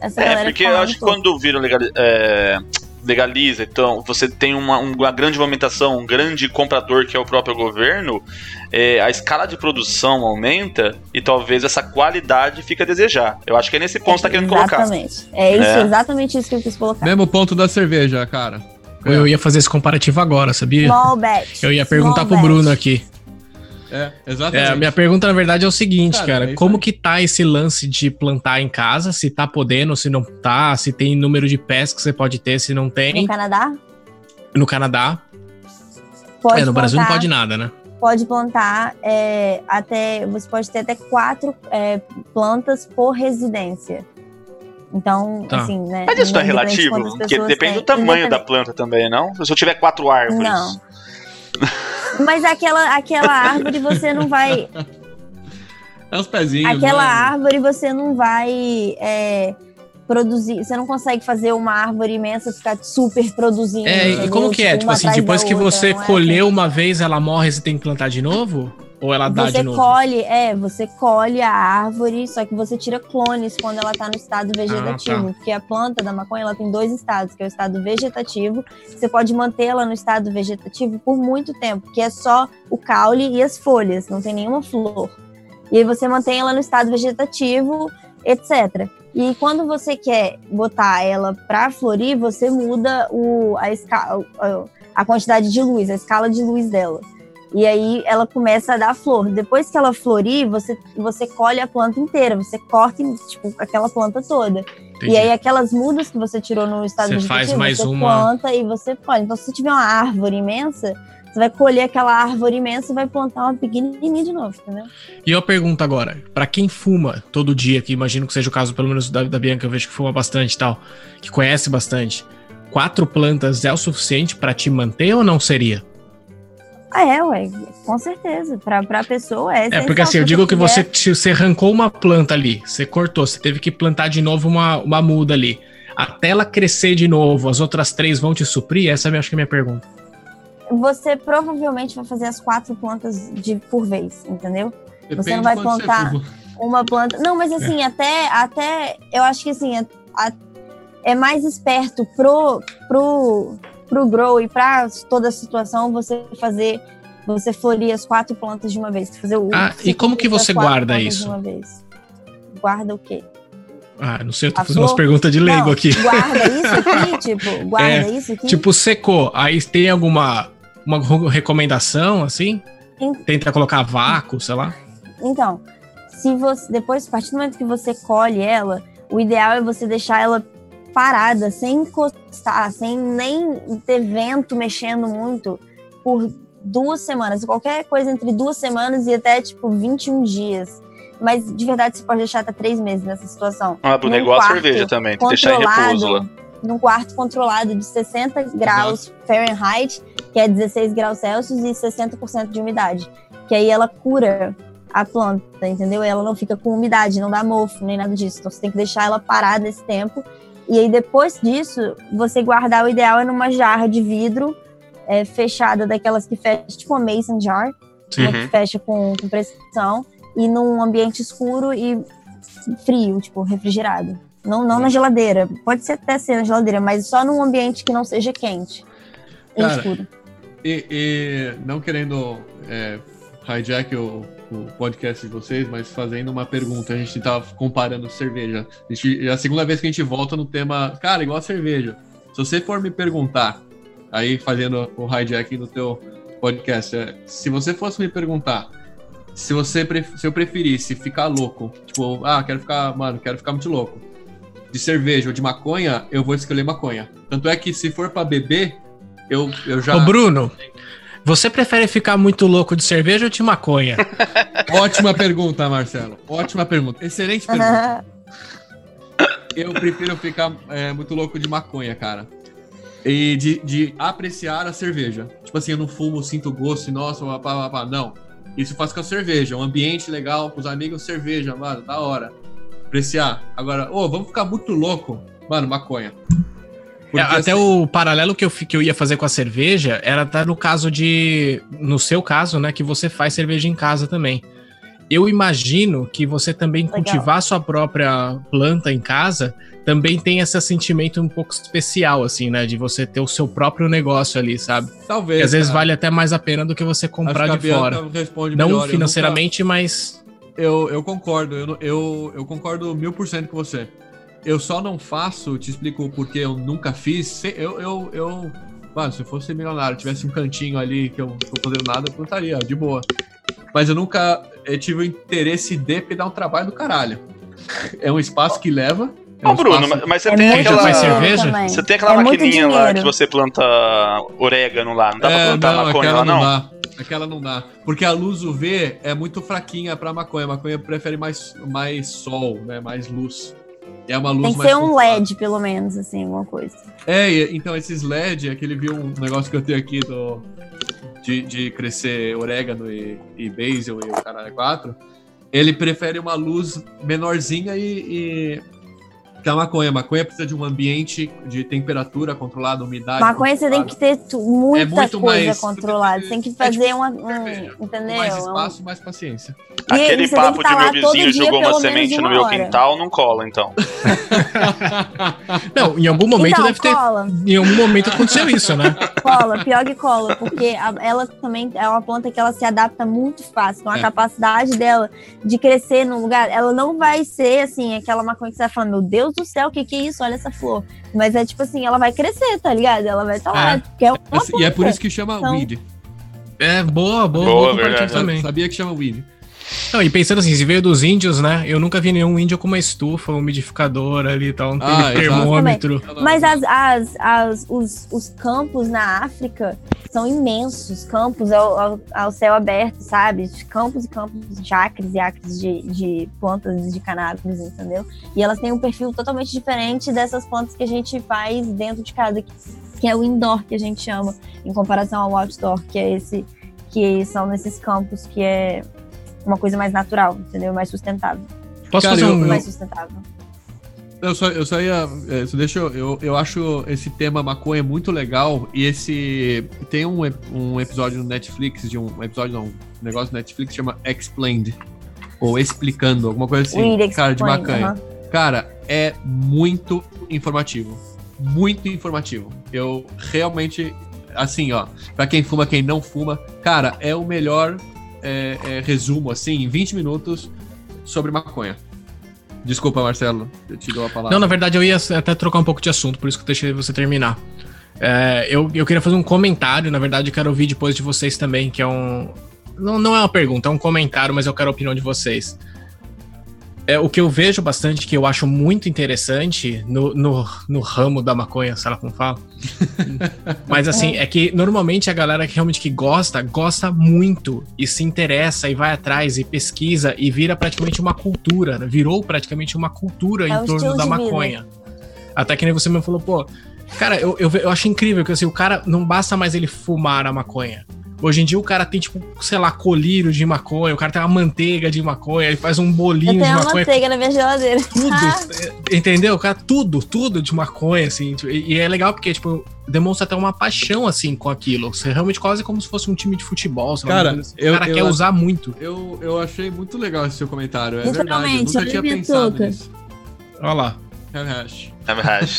essa é, galera. É, porque eu acho que quando viram legal, é, legaliza, então você tem uma, uma grande movimentação, um grande comprador que é o próprio governo, é, a escala de produção aumenta e talvez essa qualidade fica a desejar. Eu acho que é nesse ponto que você tá querendo exatamente. colocar. É isso, é. exatamente isso que eu quis colocar. Mesmo ponto da cerveja, cara. Eu ia fazer esse comparativo agora, sabia? Small batch. Eu ia perguntar Small pro Bruno aqui. É, exatamente. É, a minha pergunta, na verdade, é o seguinte, cara. cara é como aí. que tá esse lance de plantar em casa? Se tá podendo, se não tá, se tem número de pés que você pode ter, se não tem. No Canadá? No Canadá. Pode é, no plantar, Brasil não pode nada, né? Pode plantar é, até. Você pode ter até quatro é, plantas por residência. Então, tá. assim, né? Mas isso não é relativo, porque depende têm. do tamanho da planta também, não? Se eu tiver quatro árvores. Não. Mas aquela, aquela árvore você não vai. É os pezinhos. Aquela né? árvore você não vai é, produzir. Você não consegue fazer uma árvore imensa ficar super produzindo. É, e como que é? Tipo assim, depois que outra, você colheu é uma vez, ela morre e você tem que plantar de novo? Ou ela dá você de novo? colhe, é, você colhe a árvore, só que você tira clones quando ela está no estado vegetativo. Ah, tá. Porque a planta da maconha ela tem dois estados, que é o estado vegetativo. Você pode mantê-la no estado vegetativo por muito tempo, que é só o caule e as folhas, não tem nenhuma flor. E aí você mantém ela no estado vegetativo, etc. E quando você quer botar ela para florir, você muda o, a, escala, a quantidade de luz, a escala de luz dela. E aí ela começa a dar flor. Depois que ela florir, você, você colhe a planta inteira, você corta tipo, aquela planta toda. Entendi. E aí aquelas mudas que você tirou no estado você faz mais você uma... planta e você colhe. Então se você tiver uma árvore imensa, você vai colher aquela árvore imensa e vai plantar uma pequenininha de novo, entendeu? E eu pergunto agora, para quem fuma todo dia, que imagino que seja o caso pelo menos da, da Bianca, eu vejo que fuma bastante e tal, que conhece bastante, quatro plantas é o suficiente para te manter ou não seria? Ah, é, ué, com certeza. Pra, pra pessoa é. É, porque assim, eu digo que você, você arrancou uma planta ali, você cortou, você teve que plantar de novo uma, uma muda ali. Até ela crescer de novo, as outras três vão te suprir? Essa é, acho que é a minha pergunta. Você provavelmente vai fazer as quatro plantas de, por vez, entendeu? Depende você não vai plantar uma planta. Não, mas assim, é. até, até. Eu acho que assim, é, é mais esperto pro, pro para o grow e para toda a situação, você fazer, você florir as quatro plantas de uma vez. Fazer o, ah, e como que você guarda isso? Guarda o quê? Ah, não sei, eu tô a fazendo flor? umas perguntas de leigo não, aqui. Guarda isso aqui, tipo, guarda é, isso aqui. Tipo, secou. Aí tem alguma uma recomendação, assim? Tenta colocar vácuo, sei lá. Então, se você depois, a partir do momento que você colhe ela, o ideal é você deixar ela parada, sem encostar, sem nem ter vento mexendo muito, por duas semanas. Qualquer coisa entre duas semanas e até, tipo, 21 dias. Mas, de verdade, você pode deixar até três meses nessa situação. Ah, pro negócio cerveja também, tem que deixar em repouso lá. Num quarto controlado de 60 graus Exato. Fahrenheit, que é 16 graus Celsius, e 60% de umidade. Que aí ela cura a planta, entendeu? Ela não fica com umidade, não dá mofo, nem nada disso. Então você tem que deixar ela parada esse tempo e aí, depois disso, você guardar o ideal é numa jarra de vidro é, fechada, daquelas que fecha, tipo uma mason jar, uhum. que fecha com, com pressão, e num ambiente escuro e frio, tipo, refrigerado. Não, não na geladeira. Pode ser até ser na geladeira, mas só num ambiente que não seja quente e escuro. E, e, não querendo é, hijack o, o podcast de vocês, mas fazendo uma pergunta. A gente tava comparando cerveja. A gente, é a segunda vez que a gente volta no tema, cara, igual a cerveja. Se você for me perguntar, aí fazendo o hijack no teu podcast, é, se você fosse me perguntar se você se eu preferisse ficar louco, tipo, ah, quero ficar, mano, quero ficar muito louco, de cerveja ou de maconha, eu vou escolher maconha. Tanto é que se for para beber, eu, eu já. Ô, Bruno, você prefere ficar muito louco de cerveja ou de maconha? Ótima pergunta, Marcelo. Ótima pergunta. Excelente pergunta. Eu prefiro ficar é, muito louco de maconha, cara. E de, de, apreciar a cerveja. Tipo assim, eu não fumo, sinto gosto e nossa, pá, pá, pá. não. Isso faz com a cerveja. Um ambiente legal, com os amigos, cerveja, mano, da hora. Apreciar. Agora, ô, oh, vamos ficar muito louco. Mano, maconha. É, até assim... o paralelo que eu, que eu ia fazer com a cerveja era até no caso de. No seu caso, né? Que você faz cerveja em casa também. Eu imagino que você também Legal. cultivar sua própria planta em casa também tem esse sentimento um pouco especial, assim, né? De você ter o seu próprio negócio ali, sabe? Talvez. Que às vezes vale até mais a pena do que você comprar de fora. Não melhor. financeiramente, nunca... mas. Eu, eu concordo, eu, eu, eu concordo mil por cento com você. Eu só não faço, te explico porque eu nunca fiz. Eu, eu, eu mano, se eu fosse milionário, tivesse um cantinho ali que eu não tô fazendo nada, eu plantaria, de boa. Mas eu nunca eu tive o interesse de dar um trabalho do caralho. É um espaço que leva. É um Bruno, espaço... mas você é tem aquela. Faz cerveja? Você tem aquela é maquininha lá que você planta orégano lá. Não dá é, pra plantar não, maconha lá, não? não dá. Aquela não dá. Porque a luz UV é muito fraquinha pra maconha. A maconha prefere mais, mais sol, né? Mais luz. É uma luz Tem que ser um LED, pelo menos, assim, alguma coisa. É, então esses LED, aquele viu um negócio que eu tenho aqui do, de, de crescer orégano e, e basil e o caralho 4, ele prefere uma luz menorzinha e, e que a maconha. A maconha precisa de um ambiente de temperatura controlada, umidade. Maconha você tem que ter muita é coisa mais, controlada. Você tem que fazer é tipo, uma. Um, entendeu? Mais espaço, mais paciência. E Aquele papo de meu vizinho jogou uma semente no meu quintal não cola, então. não, em algum momento então, deve cola. ter. Em algum momento aconteceu isso, né? Cola, pior que cola, porque a, ela também é uma planta que ela se adapta muito fácil. Então a é. capacidade dela de crescer num lugar, ela não vai ser assim, aquela maconha que você vai falando, meu Deus do céu, o que, que é isso? Olha essa flor. Mas é tipo assim, ela vai crescer, tá ligado? Ela vai estar tá lá. É. é uma e é por isso que chama então... weed. É, boa, boa, boa, boa também. Sabia que chama weed. Não, e pensando assim, se veio dos índios, né? Eu nunca vi nenhum índio com uma estufa, um umidificador ali e tal, um ah, termômetro. Mas as, as, as, os, os campos na África são imensos, campos ao, ao, ao, céu aberto, sabe? Campos e campos de acres e acres de, de plantas de cannabis, entendeu? E elas têm um perfil totalmente diferente dessas plantas que a gente faz dentro de casa, que, que é o indoor, que a gente chama, em comparação ao outdoor, que é esse que são nesses campos que é uma coisa mais natural, entendeu? Mais sustentável. Posso Cara, fazer um... Mais sustentável. Eu só, eu só ia. É, deixa eu, eu, eu acho esse tema maconha muito legal. E esse. Tem um, um episódio no Netflix, de um, um episódio, não, um negócio no Netflix que chama Explained. Ou Explicando, alguma coisa assim. Cara, de maconha. Uh -huh. Cara, é muito informativo. Muito informativo. Eu realmente. Assim, ó. Pra quem fuma, quem não fuma. Cara, é o melhor é, é, resumo, assim, em 20 minutos, sobre maconha. Desculpa, Marcelo, eu te dou a palavra. Não, na verdade eu ia até trocar um pouco de assunto, por isso que eu deixei você terminar. É, eu, eu queria fazer um comentário, na verdade eu quero ouvir depois de vocês também, que é um. Não, não é uma pergunta, é um comentário, mas eu quero a opinião de vocês. É, o que eu vejo bastante, que eu acho muito interessante no, no, no ramo da maconha, sei lá como fala. Mas assim, é que normalmente a galera que realmente que gosta, gosta muito e se interessa e vai atrás e pesquisa e vira praticamente uma cultura, né? virou praticamente uma cultura É em torno da de vida. maconha. Até que nem você mesmo falou, pô, cara, eu, eu, eu acho incrível que assim, o cara não basta mais ele fumar a maconha. Hoje em dia o cara tem, tipo, sei lá, colírio de maconha, o cara tem uma manteiga de maconha, ele faz um Eu bolinho de tenho uma maconha. manteiga na minha geladeira. Tudo, entendeu? Cara, tudo, tudo de maconha, assim. tipo, E, e é legal porque, tipo, demonstra até uma paixão, assim, com aquilo. Você realmente quase como se fosse um time de futebol. lá, Cara, assim. eu- o cara eu quer acho- usar muito. Eu, eu achei muito legal esse seu comentário. É verdade. Eu nunca tinha pensado nisso. Olha lá.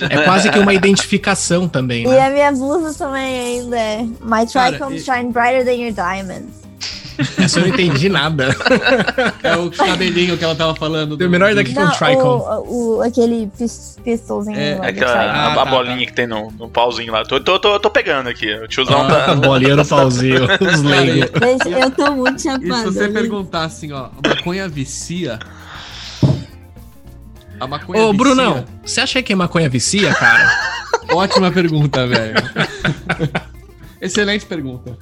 É quase que uma identificação também, E né? a minha blusa também ainda é My trichomes e- shine brighter than your diamonds. Essa eu não entendi nada. É o cabelinho que ela tava falando. Tem o menor ideia que- Não, um tricone? o, o, aquele pis, pistolzinho É, lá do Aquela a, Ah, a tá, bolinha que tem no, no pauzinho lá. Tô, tô, tô, tô pegando aqui. O tiozão Ah, tá. A bolinha no pauzinho, os eu tô muito E se chapada. você perguntar assim, ó, maconha vicia? A maconha Ô, vicia? Brunão, você acha que maconha vicia, cara? Ótima pergunta, velho. Excelente pergunta.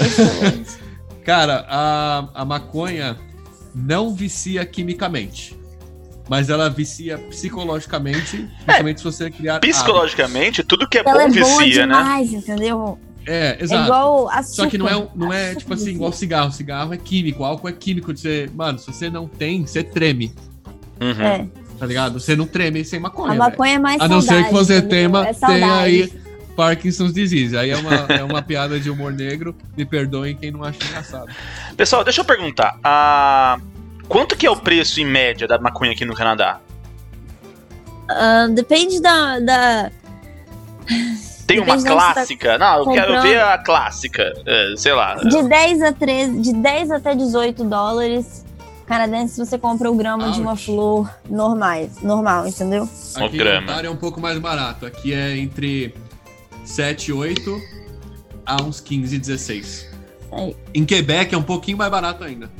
Excelente. Cara, a, a maconha não vicia quimicamente. Mas ela vicia psicologicamente, principalmente se você criar. Psicologicamente, tudo que é Ela bom é boa vicia, né? demais, entendeu? hábito. É, É exato. igual açúcar. Só que não é, um- não é tipo assim, vicia. igual cigarro. Cigarro é químico, álcool é químico. de Você, mano, se você não tem, você treme, Uhum. É, tá ligado? Você não treme sem maconha. a maconha é mais A não ser que você tema, é aí Parkinson's disease. Aí é uma, é uma piada de humor negro. Me perdoem quem não acha engraçado. Pessoal, deixa eu perguntar. ah, quanto que é o preço em média da maconha aqui no Canadá? Ah, depende da, da- Tem uma Depende você tá clássica? Não, eu quero ver a clássica. é, sei lá. De 10 a 13, de 10 até 18 dólares canadenses você compra o grama de uma Ouch. flor normais, normal, entendeu? Aqui em grama. Ontário é um pouco mais barato. Aqui é entre 7, 8 a uns 15, 16. Aí, Em Quebec é um pouquinho mais barato ainda.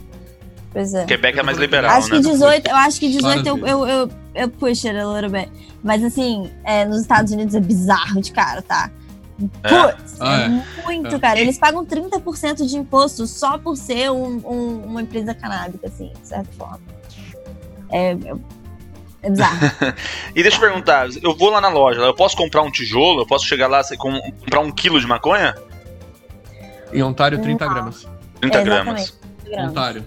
pois é. Quebec é mais liberal, acho né? que 18, eu acho que 18 eu, eu, eu, eu push it a little bit. Mas assim, é, nos Estados Unidos é bizarro de caro, tá? Putz, Ah, é, é. muito É. caro. Eles pagam 30% de imposto só por ser um- um- uma empresa canábica, assim, de certa forma. É, é, é bizarro. E deixa eu perguntar, eu vou lá na loja, eu posso comprar um tijolo? Eu posso chegar lá e com- comprar um quilo de maconha? Em Ontário, 30 Não. gramas. 30 É, gramas. exatamente. 30 gramas. Ontário.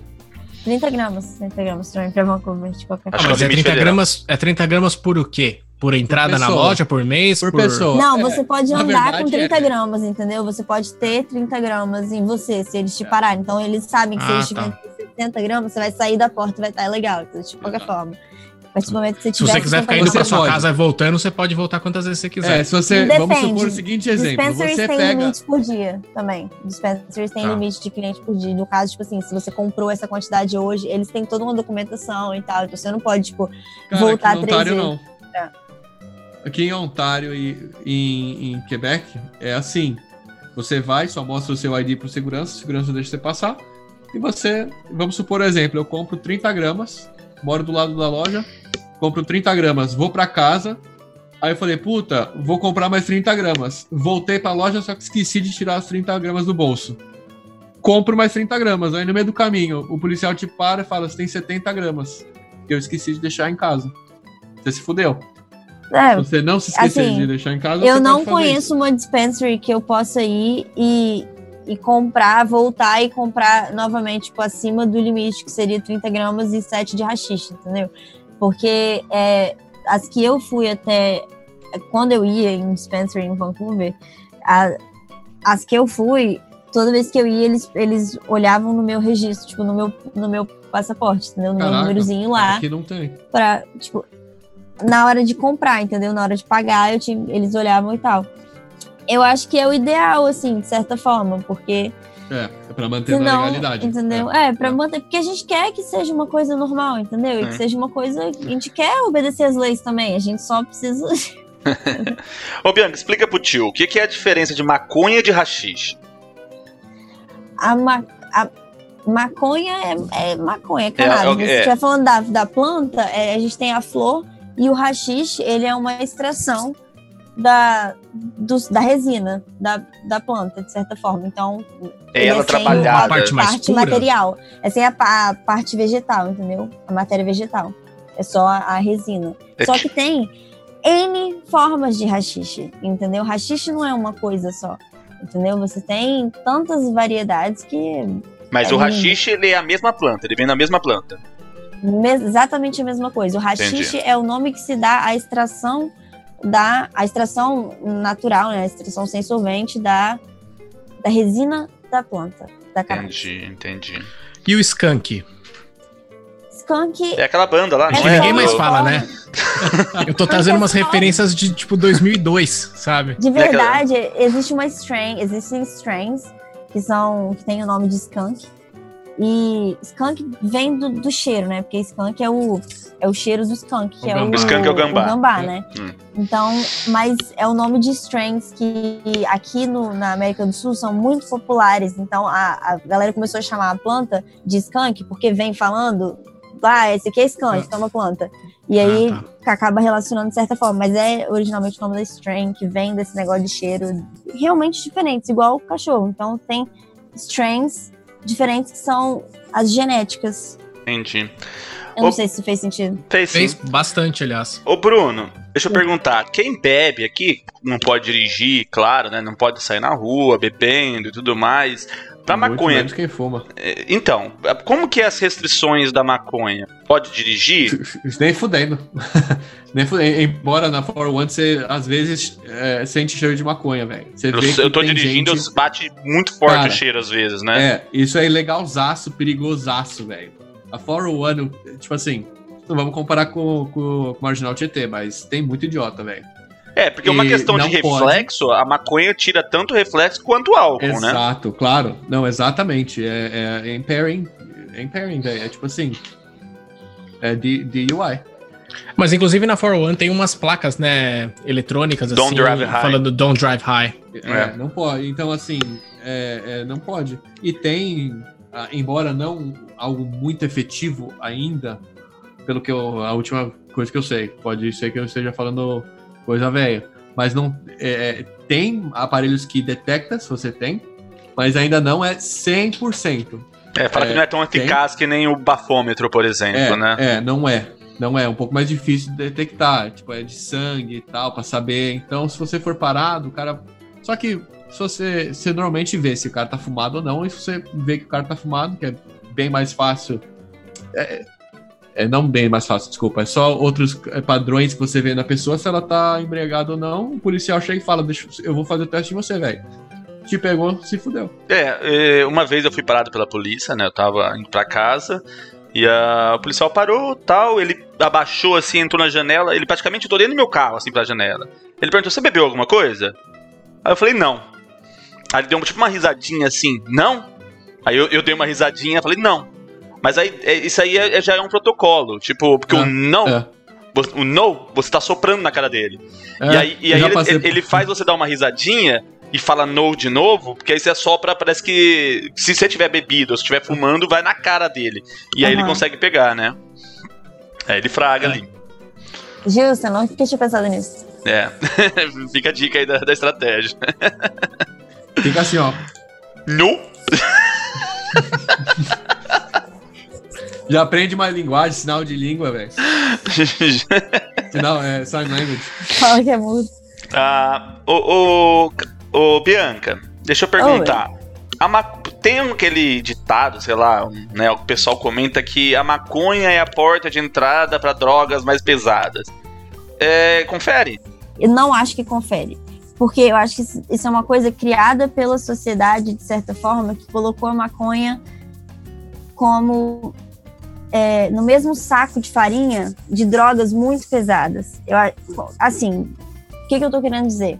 30 gramas, 30 gramas também pra Vancouver, de qualquer Acho Ah, que mas é o é limite 30 federal. gramas, é 30 gramas por o quê? Por entrada na pessoa. loja, por mês? Por pessoa. Não, É, você pode na andar verdade, com 30 é. gramas, entendeu? Você pode ter 30 gramas em você, se eles te pararem. Então, eles sabem que se Ah, eles tá. tiverem 60 gramas, você vai sair da porta e vai estar legal. Então, de qualquer forma. A partir do momento que você Se tiver... você quiser 60 ficar indo Você pra sua pode. casa e voltando, você pode voltar quantas vezes você quiser. É, se você. Depende. Vamos supor o seguinte exemplo. Dispensaries Você têm pega. limite por dia também. Dispensaries têm Tá. limite de cliente por dia. No caso, tipo assim, se você comprou essa quantidade hoje, eles têm toda uma documentação e tal. Então você não pode, tipo, Cara, voltar três vezes. não. É. Aqui em Ontário e em, em Quebec é assim. Você vai, só mostra o seu ID pro segurança, o segurança deixa você passar. E você, vamos supor exemplo, eu compro 30 gramas, moro do lado da loja, compro 30 gramas, vou pra casa. Aí eu falei, puta, vou comprar mais 30 gramas. Voltei pra loja, só que esqueci de tirar as 30 gramas do bolso. Compro mais 30 gramas. Aí no meio do caminho, o policial te para e fala: você tem 70 gramas. Que eu esqueci de deixar em casa. Você se fudeu. É, você não se esquecer assim, de deixar em casa, Eu não conheço isso. uma dispensary que eu possa ir e, e comprar, voltar e comprar novamente, tipo, acima do limite, que seria 30 gramas e 7 de rachixe, entendeu? Porque é, as que eu fui até. Quando eu ia em dispensary em Vancouver, a- as que eu fui, toda vez que eu ia, eles, eles olhavam no meu registro, tipo, no meu, no meu passaporte, entendeu? No meu Caraca, númerozinho lá Aqui não tem. pra, tipo, na hora de comprar, entendeu? Na hora de pagar, eu tinha, eles olhavam e tal. Eu acho que é o ideal, assim, de certa forma, porque É, é pra manter na senão, legalidade. entendeu? É, pra é. manter, porque a gente quer que seja uma coisa normal, entendeu? E É. que seja uma coisa, a gente quer obedecer as leis também, a gente só precisa... Ô, Bianca, explica pro tio, o que, que é a diferença de maconha e de rachixe? A, ma- a, Maconha é, é maconha, é cannabis. É, é, Se estiver falando da, da planta, é, a gente tem a flor e o rachixe, ele é uma extração da, do, da resina da, da planta, de certa forma. Então, é ela é trabalhada. A parte, parte material. É sem a, a, parte vegetal, entendeu? A matéria vegetal. É só a, a resina. É só que tem N formas de rachixe, entendeu? Rachixe não é uma coisa só, entendeu? Você tem tantas variedades que... Mas é o rachixe, ele é a mesma planta, ele vem na mesma planta. Exatamente a mesma coisa. O rachixe é o nome que se dá à extração da a extração natural, né, a extração sem solvente da, da resina da planta. Da entendi, entendi. E o skunk? Skunk. É aquela banda lá, é não é? ninguém mais fala, né? Eu tô trazendo umas referências de tipo 2002, sabe? De verdade, existe uma strain, existem strains que são que tem o nome de skunk. E skunk vem do, do cheiro, né? Porque skunk é o é o cheiro do skunk, que o é o, skunk é o gambá, o gambá né? Hum. Então, mas é o nome de strains que aqui no, na América do Sul são muito populares. Então, a, a galera começou a chamar a planta de skunk porque vem falando, ah, esse aqui é skunk, ah. é uma planta. E aí ah, tá. acaba relacionando de certa forma, mas é originalmente o nome da strain que vem desse negócio de cheiro realmente diferentes, igual o cachorro. Então, tem strains diferentes que são as genéticas. Entendi. Eu não sei se fez sentido. Fez, fez bastante, aliás. Ô, Bruno, deixa eu perguntar. Quem bebe aqui não pode dirigir, claro, né? Não pode sair na rua bebendo e tudo mais. Pra Muito maconha. Menos quem fuma. É, então, como que é as restrições da maconha? Pode dirigir? Nem fudendo. Nem fudendo. Embora na 401 você às vezes é, sente cheiro de maconha, velho. Eu, eu tô dirigindo, gente... bate muito forte Cara, o cheiro às vezes, né? É, isso é ilegalzaço, perigosaço, velho. A 401, tipo assim, não vamos comparar com, com, com o Marginal Tietê, mas tem muito idiota, velho. É, porque e uma questão de reflexo, pode... a maconha tira tanto reflexo quanto o álcool, Exato, né? Exato, claro. Não, exatamente. É, é, é impairing, é impairing, velho. É tipo assim, é DUI. Mas inclusive na 401 tem umas placas, né, eletrônicas don't assim, drive high. falando don't drive high. É, é. não pode. Então assim, é, é, não pode. E tem, embora não algo muito efetivo ainda, pelo que eu, a última coisa que eu sei. Pode ser que eu esteja falando coisa velha. Mas não é, é tem aparelhos que detecta se você tem, mas ainda não é 100%. É, fala é, que não é tão eficaz tem. que nem o bafômetro, por exemplo, é, né? É, não é. Não é, é um pouco mais difícil de detectar, tipo, é de sangue e tal, para saber. Então, se você for parado, o cara. Só que se você, você normalmente vê se o cara tá fumado ou não, e se você vê que o cara tá fumado, que é bem mais fácil. É, é, não bem mais fácil, desculpa. É só outros é, padrões que você vê na pessoa, se ela tá embriagada ou não. O policial chega e fala: Deixa, eu vou fazer o teste de você, velho. Te pegou, se fudeu. É, é, uma vez eu fui parado pela polícia, né? Eu tava indo pra casa. E a, o policial parou, tal, ele abaixou assim, entrou na janela, ele praticamente tô dentro do meu carro, assim, pra janela. Ele perguntou, você bebeu alguma coisa? Aí eu falei, não. Aí ele deu tipo uma risadinha assim, não? Aí eu, eu dei uma risadinha falei, não. Mas aí, é, isso aí é, já é um protocolo. Tipo, porque ah, o não. É. O não, você tá soprando na cara dele. É, e aí, e aí ele, ele, ele, faz você dar uma risadinha e fala no de novo, porque aí você assopra, parece que se você tiver bebido ou se estiver fumando, vai na cara dele. E uhum. aí ele consegue pegar, né? Aí ele fraga é. ali. Justo, não tinha pensado nisso. É, fica a dica aí da, da estratégia. Fica assim, ó. No. Já aprende mais linguagem, sinal de língua, velho. sinal, é, sign language. Fala que é mudo. Ah, ô, ô, ô, Bianca, deixa eu perguntar. A Tem aquele ditado, sei lá, né, o pessoal comenta que a maconha é a porta de entrada para drogas mais pesadas. É, confere? Eu não acho que confere porque eu acho que isso é uma coisa criada pela sociedade, de certa forma, que colocou a maconha como é, no mesmo saco de farinha de drogas muito pesadas. Eu, assim, o que, que eu estou querendo dizer?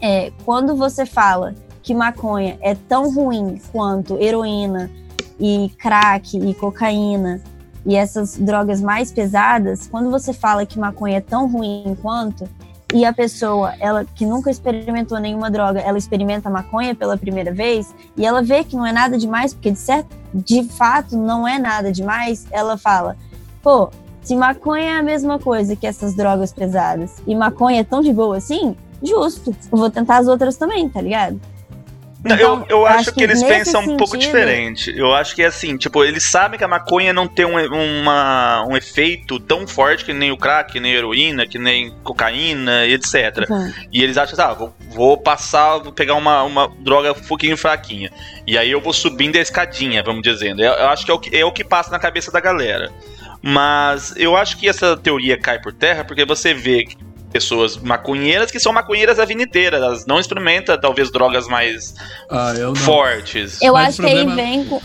É, quando você fala que maconha é tão ruim quanto heroína e crack e cocaína e essas drogas mais pesadas, quando você fala que maconha é tão ruim quanto, e a pessoa, ela que nunca experimentou nenhuma droga, ela experimenta maconha pela primeira vez e ela vê que não é nada demais, porque de certo, de fato não é nada demais, ela fala: "Pô, se maconha é a mesma coisa que essas drogas pesadas e maconha é tão de boa assim, justo. Eu vou tentar as outras também, tá ligado?" Então, eu, eu acho, acho que, que, eles pensam sentido... um pouco diferente. Eu acho que é assim, tipo, eles sabem que a maconha não tem um, uma, um efeito tão forte que nem o crack, que nem a heroína, que nem cocaína, etc. Uhum. E eles acham, ah, vou, vou, passar, vou pegar uma, uma droga um pouquinho fraquinha. E aí eu vou subindo a escadinha, vamos dizendo. Eu, eu acho que é o que, é o que passa na cabeça da galera. Mas eu acho que essa teoria cai por terra porque você vê pessoas maconheiras que são maconheiras a vida inteira. Elas não experimentam, talvez, drogas mais ah, eu fortes. Eu Mas acho que aí vem. Com...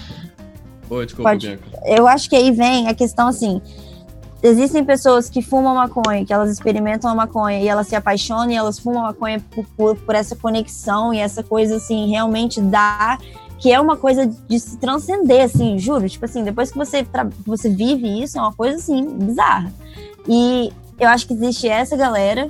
Oi, desculpa, Pode... Eu acho que aí vem a questão assim. Existem pessoas que fumam maconha, que elas experimentam a maconha e elas se apaixonam e elas fumam maconha por, por, por essa conexão e essa coisa assim, realmente dá que é uma coisa de se transcender, assim, juro. Tipo assim, depois que você, você vive isso, é uma coisa assim, bizarra. E eu acho que existe essa galera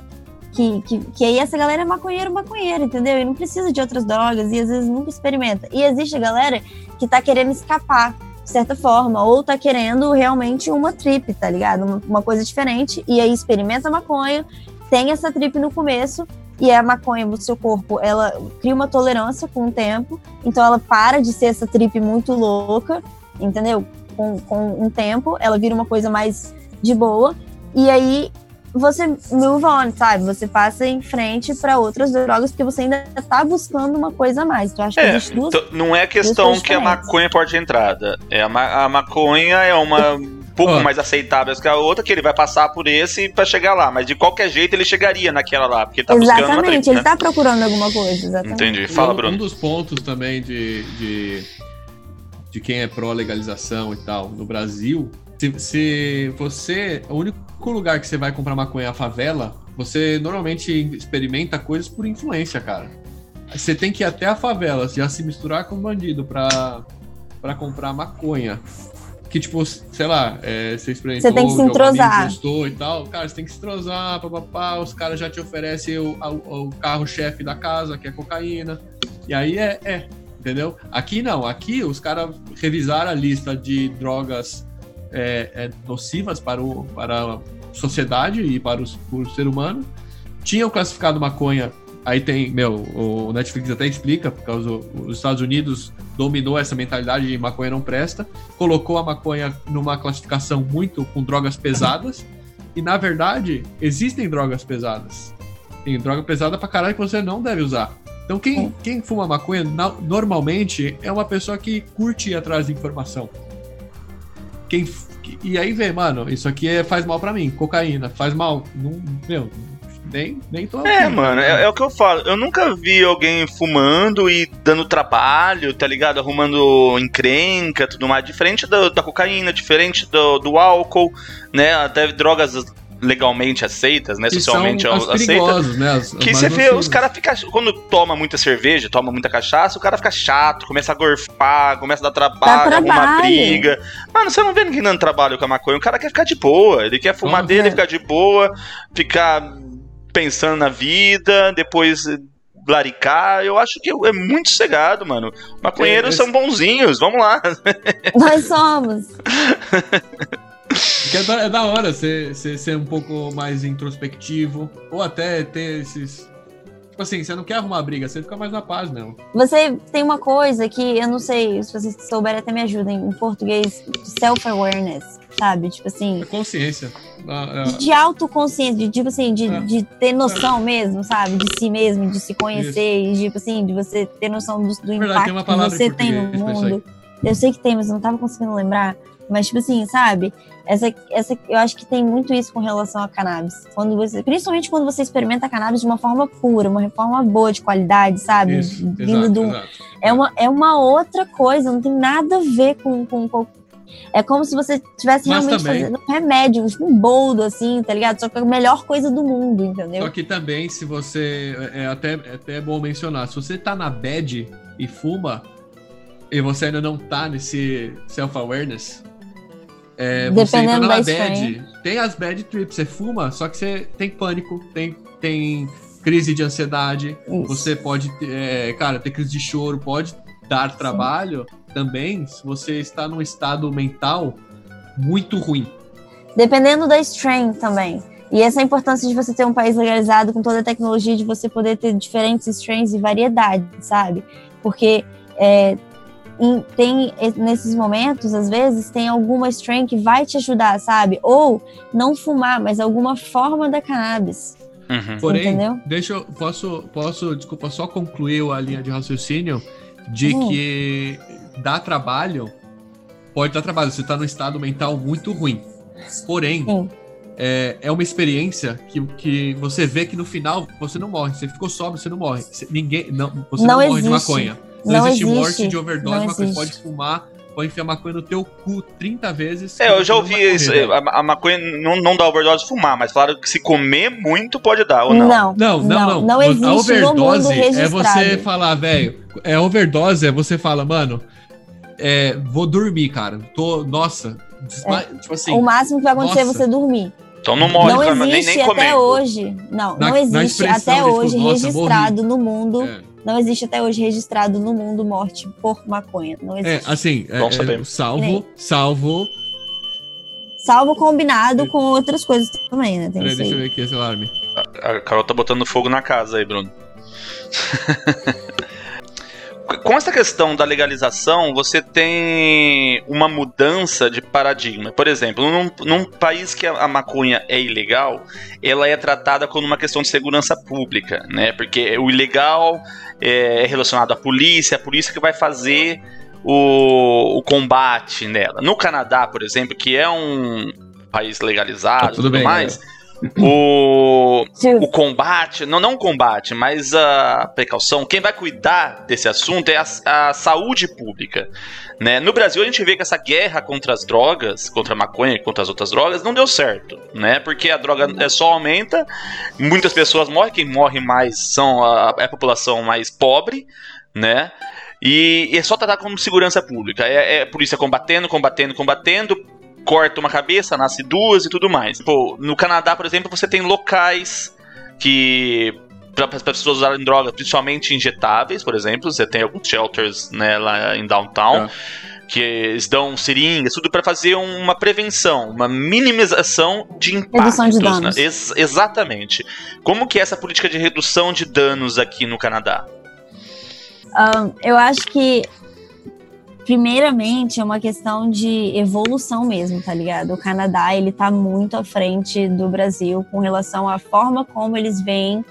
que, que, que aí essa galera é maconheiro, maconheiro, entendeu? E não precisa de outras drogas e às vezes nunca experimenta. E existe a galera que tá querendo escapar, de certa forma, ou tá querendo realmente uma trip, tá ligado? Uma, uma coisa diferente, e aí experimenta maconha, tem essa trip no começo, e a maconha no seu corpo, ela cria uma tolerância com o tempo, então ela para de ser essa trip muito louca, entendeu? Com, com um tempo, ela vira uma coisa mais de boa, e aí você move on, sabe? Você passa em frente para outras drogas porque você ainda tá buscando uma coisa a mais. Tu acha é, que existe duas, então, Não é questão que a maconha pode de entrada. É a, ma a maconha é uma um pouco oh. mais aceitável que a outra, que ele vai passar por esse para chegar lá. Mas de qualquer jeito ele chegaria naquela lá, porque tá exatamente, buscando Exatamente, ele né? tá procurando alguma coisa, exatamente. Entendi. Fala, Bruno. Um dos pontos também de, de, de quem é pró-legalização e tal no Brasil se, se, você. O único lugar que você vai comprar maconha é a favela, você normalmente experimenta coisas por influência, cara. Você tem que ir até a favela, já se misturar com bandido pra, pra comprar maconha. Que, tipo, sei lá, é, você experimentou, você tem que se entrosar. gostou e tal. Cara, você tem que se entrosar, papapá, os caras já te oferecem o, o, o carro-chefe da casa, que é cocaína. E aí é, é, entendeu? Aqui não, aqui os caras revisaram a lista de drogas é, é, nocivas para, o, para a sociedade e para, os, para o ser humano. Tinham classificado maconha, aí tem, meu, o Netflix até explica, por causa dos Estados Unidos dominou essa mentalidade de maconha não presta, colocou a maconha numa classificação muito com drogas pesadas, e na verdade existem drogas pesadas. Tem droga pesada pra caralho que você não deve usar. Então quem, quem fuma maconha normalmente é uma pessoa que curte ir atrás de informação. Quem, e aí vem, mano, isso aqui é, faz mal para mim, cocaína, faz mal. Não, meu, nem, nem tô. É, aqui, mano, é, é, o que eu falo. Eu nunca vi alguém fumando e dando trabalho, tá ligado? Arrumando encrenca, tudo mais. Diferente do, da cocaína, diferente do, do álcool, né? Até drogas legalmente aceitas, né? Que socialmente aceitas. Né? As, que você vê, os caras ficam. Quando toma muita cerveja, toma muita cachaça, o cara fica chato, começa a gorfar, começa a dar trabalho, Dá arruma briga. Mano, você não vê ninguém dando trabalho com a maconha. O cara quer ficar de boa. Ele quer fumar dele, é. ficar de boa, ficar pensando na vida, depois blaricar, eu acho que é muito cegado, mano. Maconheiros é, são bonzinhos, vamos lá. Nós somos. Que é, da, é da hora você ser um pouco mais introspectivo, ou até ter esses. Tipo assim, você não quer arrumar briga, você fica mais na paz, não. Você tem uma coisa que eu não sei, se vocês souberem até me ajudem, em português, self-awareness, sabe? Tipo assim. É consciência. Ah, é. De autoconsciência, de tipo assim, de, é. de ter noção é. mesmo, sabe? De si mesmo, de se conhecer, Isso. e tipo assim, de você ter noção do, do Verdade, impacto que você tem no mundo. Eu sei que tem, mas eu não tava conseguindo lembrar. Mas, tipo assim, sabe? Essa, essa, eu acho que tem muito isso com relação a cannabis. Quando você, principalmente quando você experimenta a cannabis de uma forma pura, uma forma boa, de qualidade, sabe? Isso, Vindo exato, do, exato. É, uma, é uma outra coisa, não tem nada a ver com, com, com é como se você estivesse realmente também, fazendo um remédio, tipo um boldo, assim, tá ligado? Só que é a melhor coisa do mundo, entendeu? Só que também, se você. É, é até, é até bom mencionar, se você tá na bad e fuma, e você ainda não tá nesse self-awareness, é, você entra na bad. Tem as bad trips, você fuma, só que você tem pânico, tem tem crise de ansiedade, Isso. você pode, é, cara, ter crise de choro, pode dar Sim. trabalho também se você está num estado mental muito ruim. Dependendo da strain também. E essa é a importância de você ter um país legalizado com toda a tecnologia, de você poder ter diferentes strains e variedade, sabe? Porque é, tem nesses momentos, às vezes, tem alguma strain que vai te ajudar, sabe? Ou não fumar, mas alguma forma da cannabis. Uhum. Porém, Entendeu? deixa eu posso, posso, desculpa, só concluir a linha de raciocínio de uhum. que dá trabalho, pode dar trabalho, você está num estado mental muito ruim. Porém, é, é uma experiência que, que você vê que no final você não morre. Você ficou sóbrio, você não morre. Você, ninguém, não, você não, não morre de maconha. Não, não existe, existe, morte de overdose, você pode fumar pode enfiar maconha no teu cu 30 vezes. É, eu já ouvi isso. A, a, maconha não, não dá overdose fumar, mas falaram que se comer muito pode dar, ou não? Não, não, não. Não, não. não existe a overdose é você falar, velho. É overdose, é você fala, mano, é, vou dormir, cara. Tô, nossa. É. Tipo assim. O máximo que vai acontecer é nossa. é você dormir. Então não morre, não existe nem, nem até hoje. Não, na, não existe até hoje tipo, registrado no mundo. É não existe até hoje registrado no mundo morte por maconha. Não é, existe. É, assim, é, é, salvo, salvo. Salvo combinado com outras coisas também, né? Peraí, deixa eu ver aqui esse alarme. A, a Carol tá botando fogo na casa aí, Bruno. com essa questão da legalização, você tem uma mudança de paradigma. Por exemplo, num, num, país que a maconha é ilegal, ela é tratada como uma questão de segurança pública, né? Porque o ilegal é relacionado à polícia, a polícia que vai fazer o, o combate nela. No Canadá, por exemplo, que é um país legalizado tá tudo, tudo bem, mais. Né? o, o combate, não, não o combate, mas a precaução, quem vai cuidar desse assunto é a, a saúde pública. Né? No Brasil, a gente vê que essa guerra contra as drogas, contra a maconha e contra as outras drogas, não deu certo, né? Porque a droga é só aumenta, muitas pessoas morrem, quem morre mais são a, é a população mais pobre, né? E é só tratar como segurança pública. É, é polícia combatendo, combatendo, combatendo, corta uma cabeça, nasce duas e tudo mais. Pô, no Canadá, por exemplo, você tem locais que para as pessoas usarem drogas, principalmente injetáveis, por exemplo, você tem alguns shelters né, lá em downtown. É. Que eles dão seringas, tudo para fazer uma prevenção, uma minimização de impactos. Redução de né? danos. Né? Ex exatamente. Como que é essa política de redução de danos aqui no Canadá? Um, eu acho que primeiramente é uma questão de evolução mesmo, tá ligado? O Canadá, ele tá muito à frente do Brasil com relação à forma como eles veem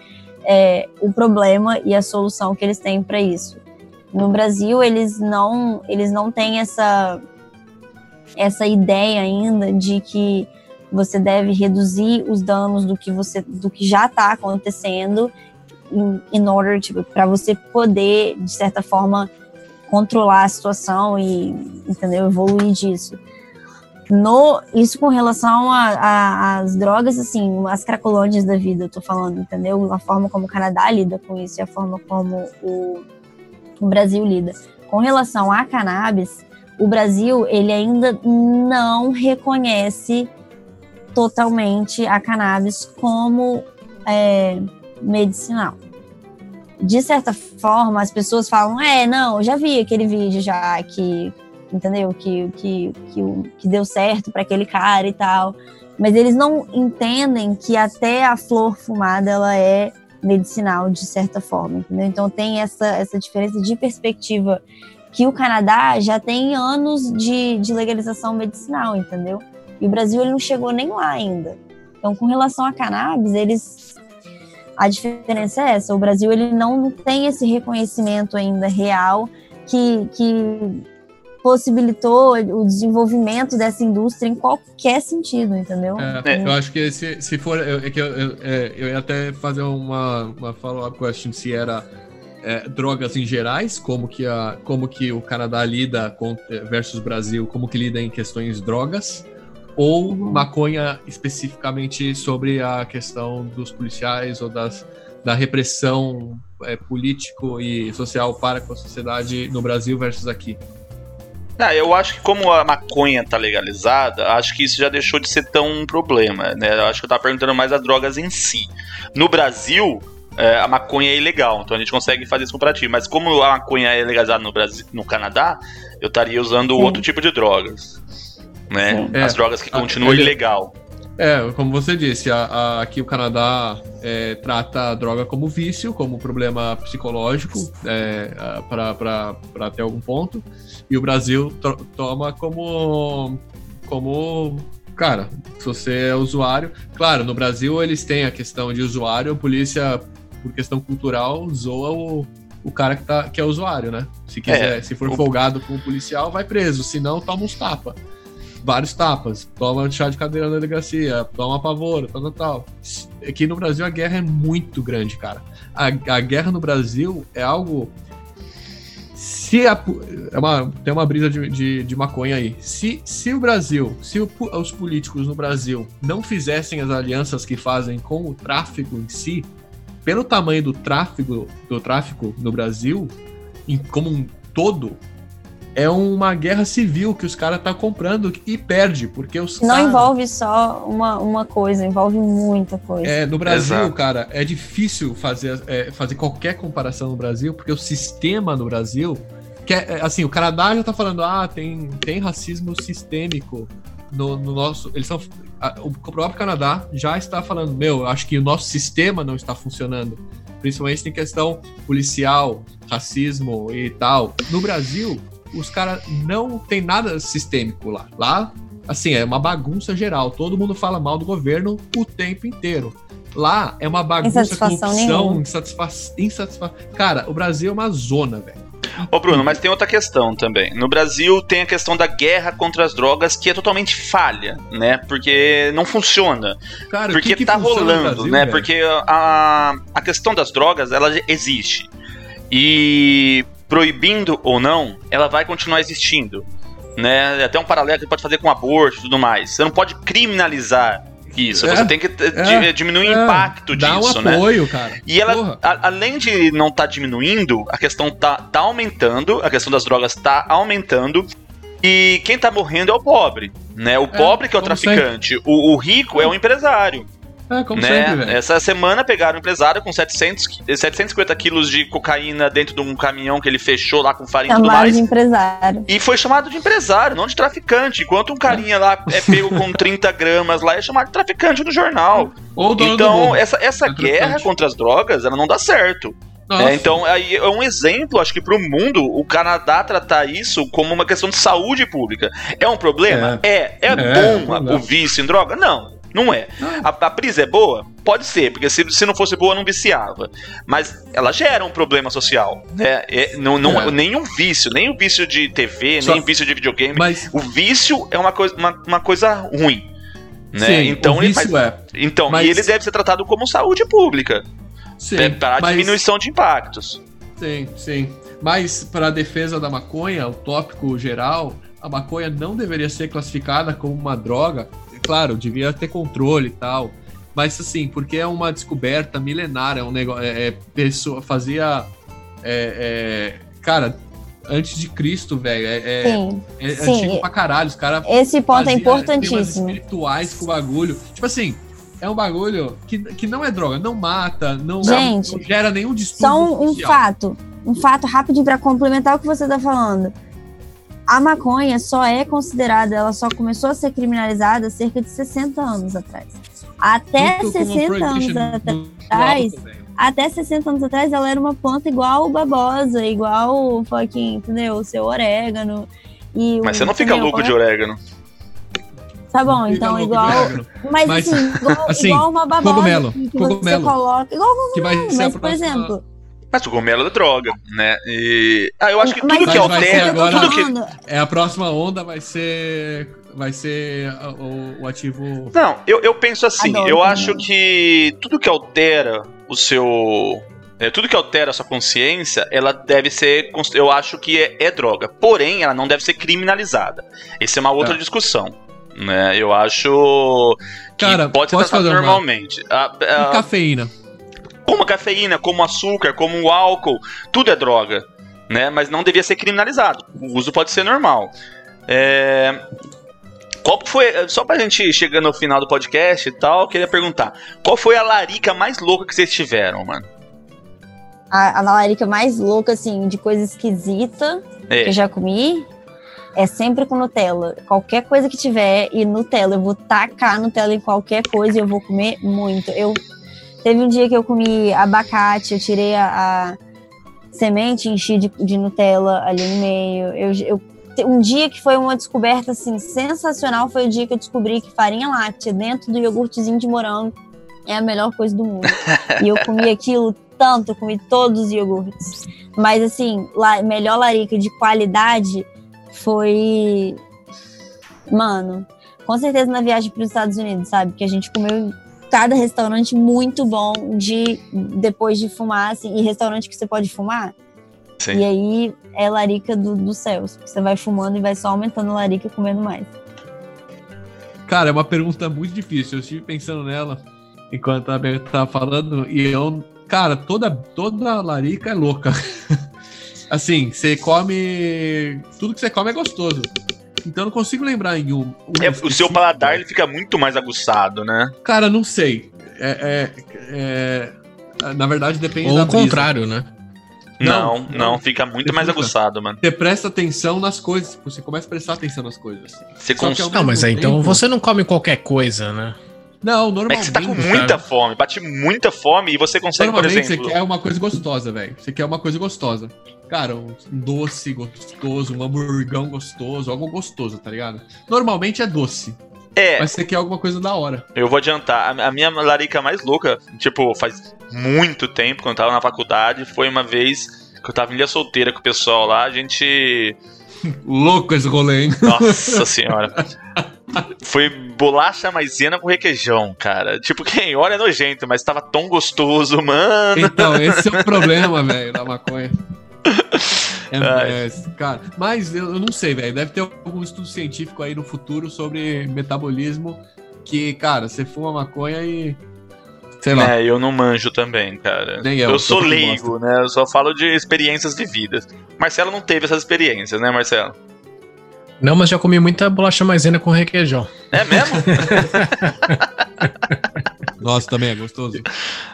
é, o problema e a solução que eles têm para isso. No Brasil, eles não, eles não têm essa, essa ideia ainda de que você deve reduzir os danos do que você do que já está acontecendo in, in order para você poder de certa forma controlar a situação e, entendeu, evoluir disso. No, isso com relação às drogas, assim, as cracolândias da vida, eu tô falando, entendeu? A forma como o Canadá lida com isso e a forma como o, o Brasil lida. Com relação à cannabis, o Brasil, ele ainda não reconhece totalmente a cannabis como é, medicinal de certa forma, as pessoas falam: é, não, eu já vi aquele vídeo já que, entendeu? Que, que, que, que deu certo para aquele cara e tal. Mas eles não entendem que até a flor fumada ela é medicinal de certa forma, entendeu? Então tem essa, essa diferença de perspectiva que o Canadá já tem anos de, de legalização medicinal, entendeu? E o Brasil ele não chegou nem lá ainda. Então, com relação a cannabis, eles a diferença é essa, o Brasil ele não tem esse reconhecimento ainda real que, que possibilitou o desenvolvimento dessa indústria em qualquer sentido, entendeu? É, é. Eu acho que se, se for. Eu, é eu, eu, é, eu ia até fazer uma, uma follow-up question se era é, drogas em gerais, como que, a, como que o Canadá lida com, versus Brasil, como que lida em questões drogas ou maconha especificamente sobre a questão dos policiais ou das, da repressão é, político e social para com a sociedade no Brasil versus aqui? Ah, eu acho que como a maconha tá legalizada, acho que isso já deixou de ser tão um problema, né? Eu acho que eu tava perguntando mais as drogas em si. No Brasil, é, a maconha é ilegal, então a gente consegue fazer esse comparativo. Mas como a maconha é legalizada no Brasil, no Canadá, eu estaria usando Sim. outro tipo de drogas, né? É, As drogas que ah, continuam ele... ilegal. É, como você disse, a, a, aqui o Canadá é, trata a droga como vício, como problema psicológico, é, para até algum ponto, e o Brasil to, toma como, como. Cara, se você é usuário. Claro, no Brasil eles têm a questão de usuário, a polícia, por questão cultural, zoa o, o cara que, tá, que é usuário, né? Se quiser, é, se for o... folgado com o policial, vai preso, se não, toma uns tapas vários tapas. Toma chá de cadeira na delegacia, toma pavor, tal, tal, tal. Aqui no Brasil a guerra é muito grande, cara. A, a guerra no Brasil é algo. Se a, é uma, tem uma brisa de, de, de, maconha aí. Se, se o Brasil, se o, os políticos no Brasil não fizessem as alianças que fazem com o tráfico em si, pelo tamanho do tráfico, do tráfico no Brasil, em, como um todo, é uma guerra civil que os caras tá comprando e perde, porque os Não cara... envolve só uma, uma coisa, envolve muita coisa. É, no Brasil, Exato. cara, é difícil fazer, é, fazer qualquer comparação no Brasil, porque o sistema no Brasil, que é, é assim, o Canadá já tá falando, ah, tem, tem racismo sistêmico no, no nosso... Eles são... o próprio Canadá já está falando, meu, acho que o nosso sistema não está funcionando principalmente em questão policial, racismo e tal. No Brasil, os caras não tem nada sistêmico lá. Lá, assim, é uma bagunça geral. Todo mundo fala mal do governo o tempo inteiro. Lá é uma bagunça, corrupção, insatisfação, insatisfação. Cara, o Brasil é uma zona, velho. Ô Bruno, mas tem outra questão também. No Brasil tem a questão da guerra contra as drogas que é totalmente falha, né? Porque não funciona. Cara, porque que que tá rolando, Brasil, né? Velho? Porque a, a questão das drogas, ela existe. E proibindo ou não, ela vai continuar existindo. Né? Até um paralelo que pode fazer com aborto e tudo mais. Você não pode criminalizar isso. É, você tem que é, diminuir é, o impacto dá disso, um né? apoio, cara. E ela, a, além de não estar tá diminuindo, a questão tá, tá aumentando, a questão das drogas tá aumentando. E quem tá morrendo é o pobre, né? O é, pobre que é o traficante. O, o, rico é o empresário. É, como né? sempre, velho. Essa semana pegaram um empresário com 700, 750 quilos de cocaína dentro de um caminhão que ele fechou lá com farinha e tudo mais. de empresário. E foi chamado de empresário, não de traficante. Enquanto um carinha lá é pego com 30 gramas lá, é chamado de traficante no jornal. então, essa, essa é guerra contra as drogas, ela não dá certo. É, então, aí é um exemplo, acho que para o mundo, o Canadá tratar isso como uma questão de saúde pública. É um problema? É. É, é, é bom o vício em droga? Não. Não é. A, a brisa é boa? Pode ser, porque se, se não fosse boa, não viciava. Mas ela gera um problema social. Né? É, não, não, é. Nenhum vício, nem o vício de TV, Só... nem o vício de videogame. Mas... O vício é uma coisa, uma, uma coisa ruim. Né? Sim, então ele faz... é. Então, mas... e ele deve ser tratado como saúde pública. Sim, para mas... diminuição de impactos. Sim, sim. Mas para a defesa da maconha, o tópico geral, a maconha não deveria ser classificada como uma droga claro, devia ter controle e tal. Mas assim, porque é uma descoberta milenária, é um negócio. É, é, pessoa fazia. É, é, cara, antes de Cristo, velho. É, é, sim, é sim. antigo pra caralho. Os caras. Esse ponto é importantíssimo. espirituais com o bagulho. Tipo assim, é um bagulho que, que não é droga, não mata, não, Gente, não gera nenhum distúrbio. Só um, um fato. Um fato rápido para complementar o que você tá falando a maconha só é considerada, ela só começou a ser criminalizada cerca de 60 anos atrás. Até Muito 60 anos atrás, até 60 anos atrás, ela era uma planta igual o babosa, igual o fucking, entendeu? O seu orégano. E Mas o, você não fica louco de orégano. Tá bom, então igual. Mas, mas, assim, igual, assim, igual uma babosa. Cogumelo. Que cogumelo. Você coloca. Igual cogumelo, que vai mas, por exemplo mas o cogumelo é droga, né? E... Ah, eu acho que tudo Mas que altera. Agora, tudo que... É a próxima onda vai ser. Vai ser o, o ativo. Não, eu, eu penso assim, Adoro, eu acho que tudo que altera o seu. É, tudo que altera a sua consciência, ela deve ser. Eu acho que é, é droga. Porém, ela não deve ser criminalizada. Essa é uma outra é. discussão. Né? Eu acho. Que Cara, pode ser tratado normalmente. A, a, a, cafeína como a cafeína, como o açúcar, como o álcool, tudo é droga. né? Mas não devia ser criminalizado. O uso pode ser normal. É... Qual foi, só pra gente chegar no final do podcast e tal, eu queria perguntar, qual foi a larica mais louca que vocês tiveram, mano? A, a larica mais louca, assim, de coisa esquisita É. que eu já comi, é sempre com Nutella. Qualquer coisa que tiver e Nutella, eu vou tacar Nutella em qualquer coisa e eu vou comer muito. Eu teve um dia que eu comi abacate, eu tirei a, a semente, enchi de, de Nutella ali no meio. Eu, eu um dia que foi uma descoberta assim sensacional foi o dia que eu descobri que farinha láctea dentro do iogurtezinho de morango é a melhor coisa do mundo. e eu comi aquilo tanto, eu comi todos os iogurtes. Mas assim, la, melhor larica de qualidade foi. Mano, com certeza na viagem para os Estados Unidos, sabe? Que a gente comeu cada restaurante muito bom de depois de fumar, assim, e restaurante que você pode fumar. Sim. E aí é larica do, do céu. Você vai fumando e vai só aumentando a larica e comendo mais. Cara, é uma pergunta muito difícil. Eu estive pensando nela enquanto a Bia tava falando e eu. Cara, toda, toda larica é louca. assim, você come. Tudo que você come é gostoso. Então eu não consigo lembrar em um. um É, o seu paladar ele fica muito mais aguçado, né? Cara, não sei. É, é- é- na verdade, depende Ou da o brisa. contrário, né? Não, Não, não, fica muito Você mais fica. aguçado, mano. Você presta atenção nas coisas. Você começa a prestar atenção nas coisas. Você Só que cons... ao Não, mas aí então tempo- você não come qualquer coisa, né? Não, É normalmente. que você tá com cara. muita fome, bate muita fome e você consegue, por Normalmente exemplo. você quer uma coisa gostosa, velho. Você quer uma coisa gostosa. Cara, um doce gostoso, um hamburgão gostoso, algo gostoso, tá ligado? Normalmente é doce, É, mas você quer alguma coisa da hora. eu vou adiantar. A a minha larica mais louca, tipo, faz muito tempo, quando eu tava na faculdade, foi uma vez que eu tava em ilha solteira com o pessoal lá, a gente. Louco esse rolê, hein? Nossa senhora. Foi bolacha maisena com requeijão, cara. Tipo, quem olha é nojento, mas tava tão gostoso, mano. Então, esse é o problema, velho, da maconha. É, Ai. é, cara, mas eu, eu não sei, velho. Deve ter algum estudo científico aí no futuro sobre metabolismo que, cara, você fuma maconha e. Sei lá. É, eu não manjo também, cara. Nem eu, eu sou leigo, né? Eu só falo de experiências vividas. Marcelo não teve essas experiências, né, Marcelo? Não, mas já comi muita bolacha maisena com requeijão. É mesmo? Nossa, também é gostoso.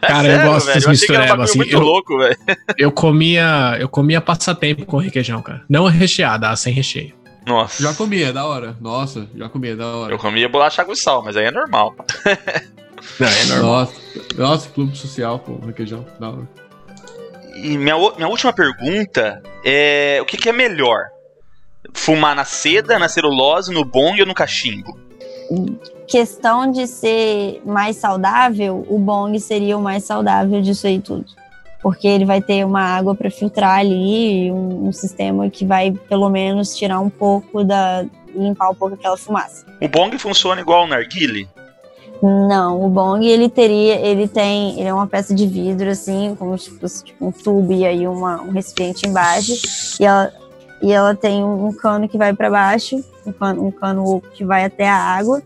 É Cara, eu gosto velho? desse mistureba, assim, muito eu- louco, velho. Eu comia, eu comia passatempo com requeijão, cara. Não recheada, ah, sem recheio. Nossa. Já comia, da hora. Nossa, já comia, da hora. Eu comia bolacha água e sal, mas aí é normal. Não, é Nossa, nossa, clube social, pô, requeijão, da hora. E minha, minha última pergunta é: o que, que é melhor? Fumar na seda, na celulose, no bong ou no cachimbo? Questão de ser mais saudável, o bong seria o mais saudável disso aí tudo. Porque ele vai ter uma água para filtrar ali, um, um sistema que vai pelo menos tirar um pouco da. limpar um pouco aquela fumaça. O bong funciona igual o narguile? Não, o bong ele teria, ele tem, ele é uma peça de vidro assim, como se fosse tipo, um tubo e aí uma, um recipiente embaixo, e ela, e ela tem um, cano que vai para baixo, um cano, um cano que vai até a água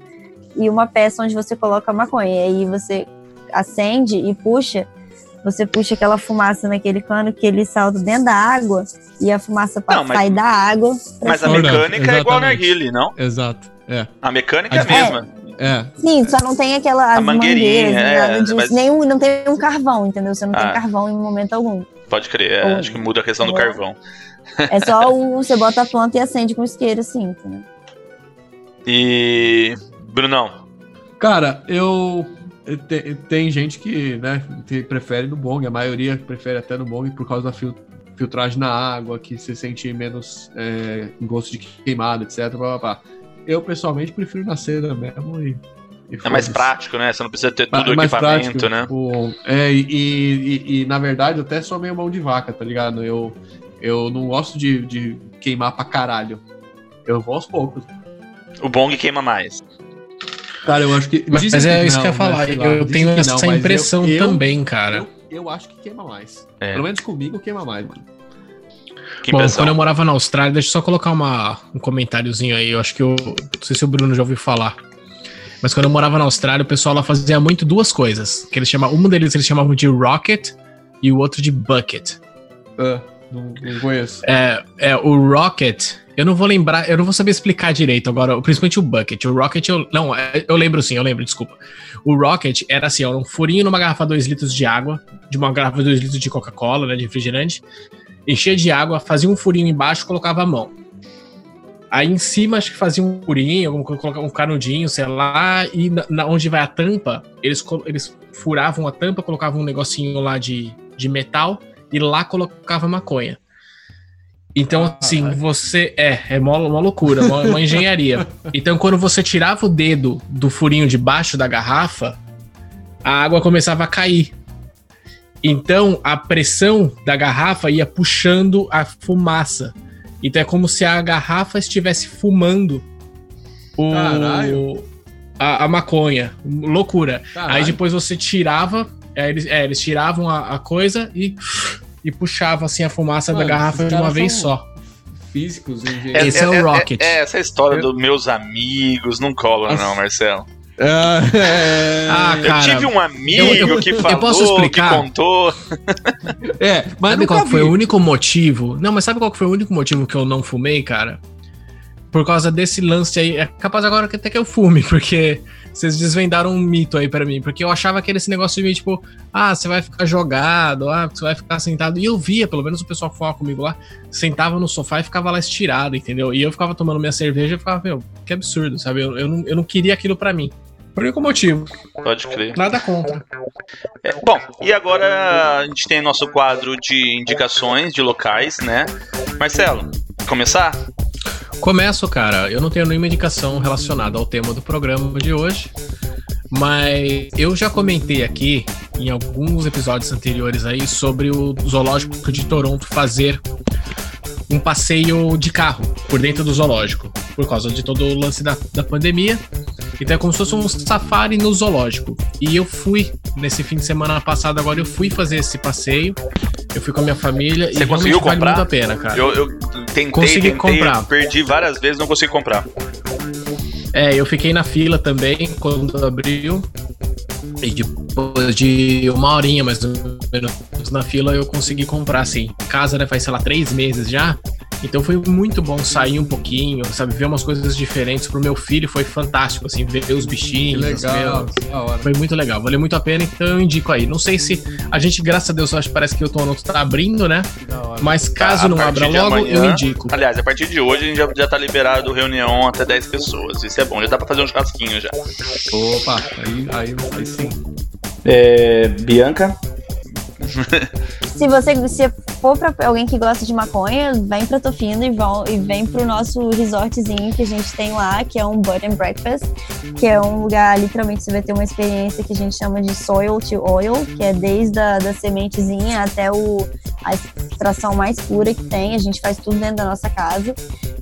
e uma peça onde você coloca a maconha. E aí você acende e puxa, você puxa aquela fumaça naquele cano que ele salta dentro da água e a fumaça Não, mas- sai da água. Mas a cima. Mecânica é igual ao exatamente. narguile, não? Exato, é. A mecânica é a É. mesma. É, Sim, só não tem aquela A mangueirinha, mangueiras, é, mas- Nenhum, não tem um carvão, entendeu? Você não Ah. tem carvão em momento algum. Pode crer, é, Ou- acho que muda a questão do ou- carvão. É só o, você bota a planta e acende com isqueiro, assim? E. Brunão, Cara, eu. te- tem gente que, né, que prefere no bong, a maioria prefere até no bong por causa da fil- filtragem na água, que você sente menos é, gosto de queimada, etc. Blá, blá, blá. Eu pessoalmente prefiro na seda mesmo e. é mais prático, né? Você não precisa ter tudo o É mais equipamento, prático, né? tipo, é, e, e- e, na verdade eu até sou meio mão de vaca, tá ligado? Eu, eu não gosto de, de queimar pra caralho. Eu vou aos poucos. O bong queima mais. Cara, eu acho que. Mas dizem é isso que eu ia não, falar. né, sei lá, eu tenho que essa não, mas eu- impressão eu- também, cara. Eu, eu acho que queima mais. É. Pelo menos comigo queima mais, mano. Que Bom, impressão. quando eu morava na Austrália, deixa eu só colocar uma, um comentáriozinho aí. Eu acho que eu. Não sei se o Bruno já ouviu falar. Mas quando eu morava na Austrália, o pessoal lá fazia muito duas coisas. Que eles chamavam, um deles eles chamavam de rocket e o outro de bucket. Ah, Não, conheço. É, é, o Rocket, eu não vou lembrar, eu não vou saber explicar direito agora, principalmente o Bucket. O Rocket, eu, não, é, eu lembro sim, eu lembro, desculpa. O Rocket era assim, era um furinho numa garrafa 2 litros de água, de uma garrafa 2 litros de Coca-Cola, né, de refrigerante, enchia de água, fazia um furinho embaixo, colocava a mão. Aí em cima acho que fazia um furinho, um canudinho, sei lá, e na, na, onde vai a tampa, eles, eles furavam a tampa, colocavam um negocinho lá de, de metal e lá colocava maconha. Então, ah, assim, ah, você. É, é uma, uma loucura, uma, uma engenharia. Então, quando você tirava o dedo do furinho de baixo da garrafa, a água começava a cair. Então, a pressão da garrafa ia puxando a fumaça. Então, é como se a garrafa estivesse fumando o, a, a, maconha. Loucura. Caralho. Aí depois você tirava. É, eles, é, eles tiravam a, a coisa e e puxava assim a fumaça Mano, da garrafa de uma vez só. Físicos, é, Esse é, é, o Rocket. É, essa história dos meus amigos não cola, não, Marcelo. É... Ah, cara, eu tive um amigo eu, eu, que falou, eu posso explicar? que contou. é, mas sabe qual vi. foi o único motivo? Não, mas sabe qual foi o único motivo que eu não fumei, cara? Por causa desse lance aí. É capaz agora que até que eu fume, porque vocês desvendaram um mito aí para mim, porque eu achava que era esse negócio de tipo, ah, você vai ficar jogado, ah, você vai ficar sentado. E eu via, pelo menos o pessoal que falava comigo lá, sentava no sofá e ficava lá estirado, entendeu? E eu ficava tomando minha cerveja e ficava, meu, que absurdo, sabe? Eu, eu, não, eu não queria aquilo para mim. Por único motivo. Pode crer. Nada contra. É, bom, e agora a gente tem nosso quadro de indicações de locais, né? Marcelo, começar? Começo, cara. Eu não tenho nenhuma indicação relacionada ao tema do programa de hoje, mas eu já comentei aqui em alguns episódios anteriores aí sobre o zoológico de Toronto fazer um passeio de carro por dentro do zoológico, por causa de todo o lance da, da pandemia. Então é como se fosse um safari no zoológico. E eu fui, nesse fim de semana passado, agora eu fui fazer esse passeio. Eu fui com a minha família Você e conseguiu comprar? vale muito a pena, cara. Eu, eu tentei, consegui tentei, comprar. perdi várias vezes, não consegui comprar. É, eu fiquei na fila também quando abriu. E depois de uma horinha mais ou menos na fila eu consegui comprar, assim. Casa, né, faz, sei lá, três meses já. Então foi muito bom sair um pouquinho, sabe, ver umas coisas diferentes. Pro meu filho foi fantástico, assim, ver os bichinhos. Que legal, foi muito legal, valeu muito a pena, então eu indico aí. Não sei se a gente, graças a Deus, acho que parece que o Toronto tá abrindo, né? Mas caso tá, não abra logo, amanhã, eu indico. Aliás, a partir de hoje a gente já, já tá liberado reunião até 10 pessoas. Isso é bom, já dá pra fazer um churrasquinho já. Opa, aí, aí, aí sim. É, Bianca? se você se for para alguém que gosta de maconha, vem para Tofino e, vão, e vem pro nosso resortzinho que a gente tem lá, que é um Bud and Breakfast, que é um lugar, literalmente, você vai ter uma experiência que a gente chama de soil to oil, que é desde a da sementezinha até o, a extração mais pura que tem. A gente faz tudo dentro da nossa casa.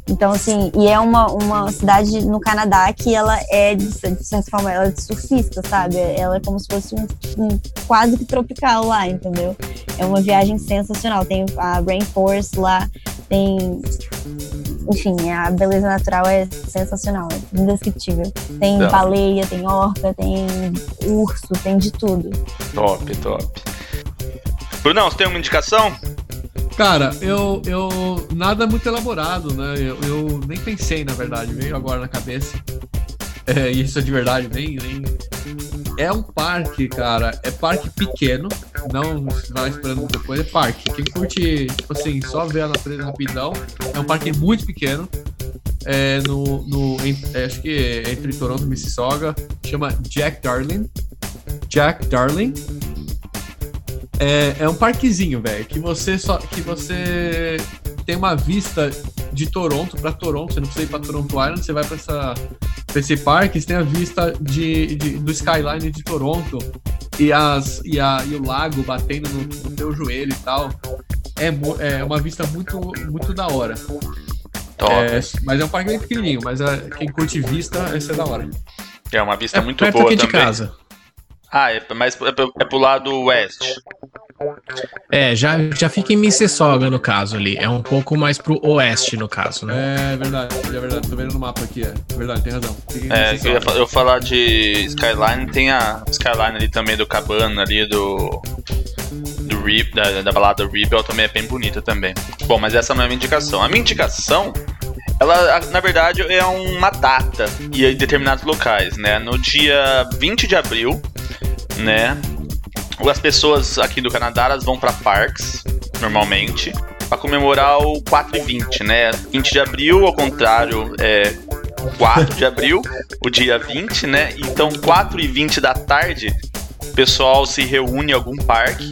Então, assim, e é uma, uma cidade no Canadá que ela é, de, certa forma, ela é surfista, sabe? Ela é como se fosse um, um quase que tropical lá, entendeu? É uma viagem sensacional. Tem a Rainforest lá, tem. Enfim, a beleza natural é sensacional, é indescritível. Tem Não. baleia, tem orca, tem urso, tem de tudo. Top, top. Brunão, você tem uma indicação? Cara, eu, eu. Nada muito elaborado, né? Eu, eu nem pensei, na verdade, veio agora na cabeça. É, isso é de verdade, nem, nem. É um parque, cara. É parque pequeno. Não vai esperando depois, é parque. Quem curte, tipo assim, só ver a natureza rapidão. É um parque muito pequeno. É no. no é, acho que é entre Toronto e Mississauga. Chama Jack Darling. Jack Darling. É, é um parquezinho, velho, que você só que você tem uma vista de Toronto para Toronto, você não precisa ir para Toronto Island, você vai para essa esse parque, você tem a vista de, de, do skyline de Toronto e, as, e, a, e o lago batendo no, no teu joelho e tal. É, é uma vista muito, muito da hora. É, mas é um parque bem pequenininho, mas é, quem curte vista, essa é da hora. É uma vista é, muito boa aqui também. de casa. Ah, é, mas é, é pro lado oeste. É, já, já fica em Mississauga no caso ali. É um pouco mais pro oeste no caso, né? É verdade, é verdade. Tô vendo no mapa aqui, é. Verdade, tem razão. É, eu ia eu falar de Skyline, tem a Skyline ali também do Cabana ali, do. Do Rip, da, da balada Rebel também é bem bonita também. Bom, mas essa não é a minha indicação. A minha indicação, ela na verdade é uma data e em determinados locais, né? No dia 20 de abril, né? As pessoas aqui do Canadá elas vão para parques normalmente para comemorar o 4 e 20, né? 20 de abril, ao contrário, é 4 de abril, o dia 20, né? Então, 4 e 20 da tarde, o pessoal se reúne em algum parque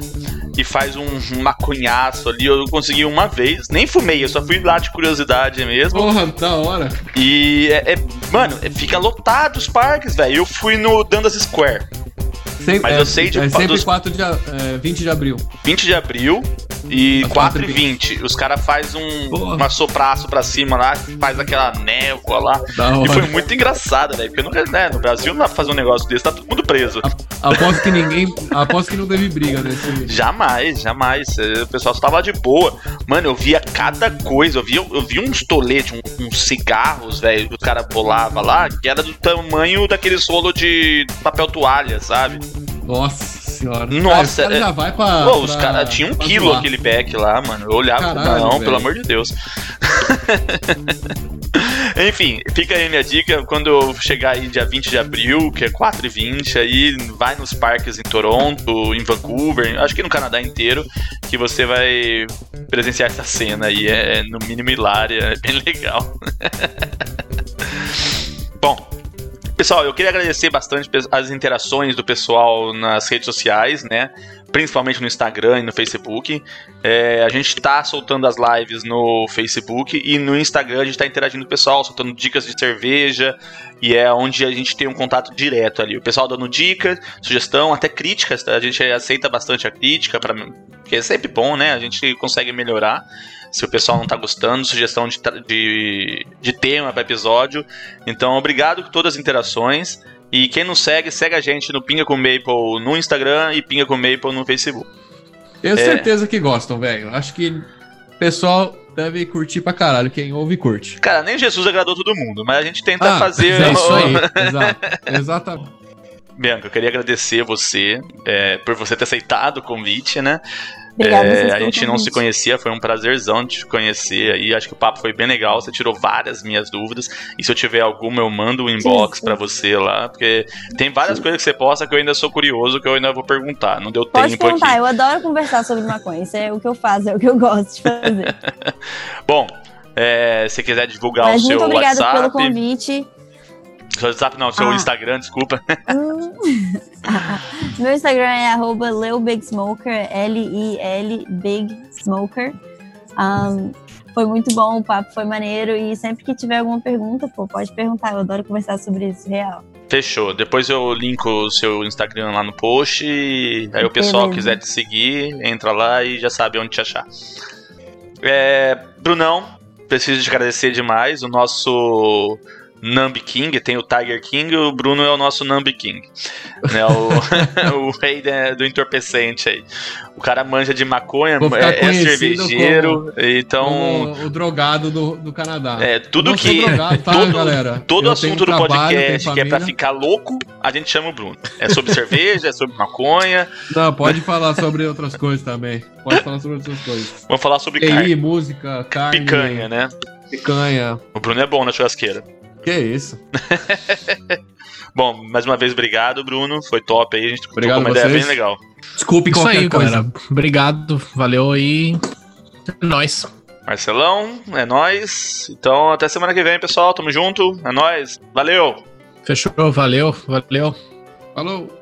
e faz um, maconhaço ali. Eu consegui uma vez, nem fumei, eu só fui lá de curiosidade mesmo. Porra, da hora. E é, é mano, fica lotado os parques, velho. Eu fui no Dundas Square. Sempre, Mas é, eu sei de. É sempre dos... 4 de, é, 20 de abril. 20 de abril e 4 e 20. Os caras fazem um uma sopraço pra cima lá, faz aquela névoa lá. e foi muito engraçado, velho. Porque nunca, né, no Brasil não dá pra fazer um negócio desse, tá todo mundo preso. Aposto que ninguém. Aposto que não teve briga nesse. Jamais, jamais. O pessoal só tava de boa. Mano, eu via cada coisa. Eu via, eu vi uns toletes, uns, uns cigarros, velho, que o cara bolava lá, que era do tamanho daqueles rolo de papel toalha, sabe? Nossa senhora. Nossa, cara, é... já vai pra. Pô, os caras tinham um quilo zoar. aquele pack lá, mano. Eu olhava, Caralho, não, velho. pelo amor de Deus. Enfim, fica aí minha dica. Quando eu chegar aí dia 20 de abril, que é 4 e 20, aí vai nos parques em Toronto, em Vancouver, acho que no Canadá inteiro, que você vai presenciar essa cena aí. É no mínimo hilária, é bem legal. Bom, Pessoal, eu queria agradecer bastante as interações do pessoal nas redes sociais, né? Principalmente no Instagram e no Facebook. É, a gente está soltando as lives no Facebook e no Instagram a gente está interagindo com o pessoal, soltando dicas de cerveja e é onde a gente tem um contato direto ali. O pessoal dando dicas, sugestão, até críticas. Tá? A gente aceita bastante a crítica, pra, porque é sempre bom, né? A gente consegue melhorar se o pessoal não está gostando, sugestão de, de, de tema para episódio. Então, obrigado por todas as interações. E quem não segue, segue a gente no Pinga com Maple no Instagram e Pinga com Maple no Facebook. Tenho é... certeza que gostam, velho. Acho que o pessoal deve curtir pra caralho. Quem ouve, curte. Cara, nem Jesus agradou todo mundo, mas a gente tenta ah, fazer. É isso aí, exato. Exatamente. Bianca, eu queria agradecer você é, por você ter aceitado o convite, né? Obrigada, é, a gente não se conhecia, foi um prazerzão te conhecer aí. Acho que o papo foi bem legal. Você tirou várias minhas dúvidas. E se eu tiver alguma, eu mando um inbox para você lá. Porque tem várias Sim. coisas que você posta que eu ainda sou curioso, que eu ainda vou perguntar. Não deu Pode tempo perguntar, aqui. eu adoro conversar sobre maconha. Isso é o que eu faço, é o que eu gosto de fazer. Bom, é, se quiser divulgar Mas o seu WhatsApp... Muito obrigada pelo convite. Seu WhatsApp não, seu ah. Instagram, desculpa. Meu Instagram é arroba LeoBigSmoker, L-I-L Big Smoker. Um, foi muito bom, o papo foi maneiro e sempre que tiver alguma pergunta, pô, pode perguntar, eu adoro conversar sobre isso, real. Fechou. Depois eu linko o seu Instagram lá no post e aí o pessoal quiser te seguir, entra lá e já sabe onde te achar. É, Brunão, preciso te agradecer demais. O nosso Numb King, tem o Tiger King, o Bruno é o nosso Numb King. Né, o, o rei do entorpecente aí. O cara manja de maconha, é, é cervejeiro, como, então... Como o drogado do, do Canadá. É, tudo que... Drogado, tá, todo, galera? Todo assunto do podcast que é pra ficar louco, a gente chama o Bruno. É sobre cerveja, é sobre maconha. Não, pode falar sobre outras coisas também. Pode falar sobre outras coisas. Vamos falar sobre E carne. música, carne... Picanha, né? Picanha. O Bruno é bom na churrasqueira. Que isso. Bom, mais uma vez, obrigado, Bruno. Foi top aí. A gente obrigado uma ideia bem legal. Desculpe Isso qualquer aí, coisa. Galera. Obrigado, valeu aí. É nóis. Marcelão, é nóis. Então, até semana que vem, pessoal. Tamo junto. É nóis. Valeu. Fechou, valeu, valeu. Falou.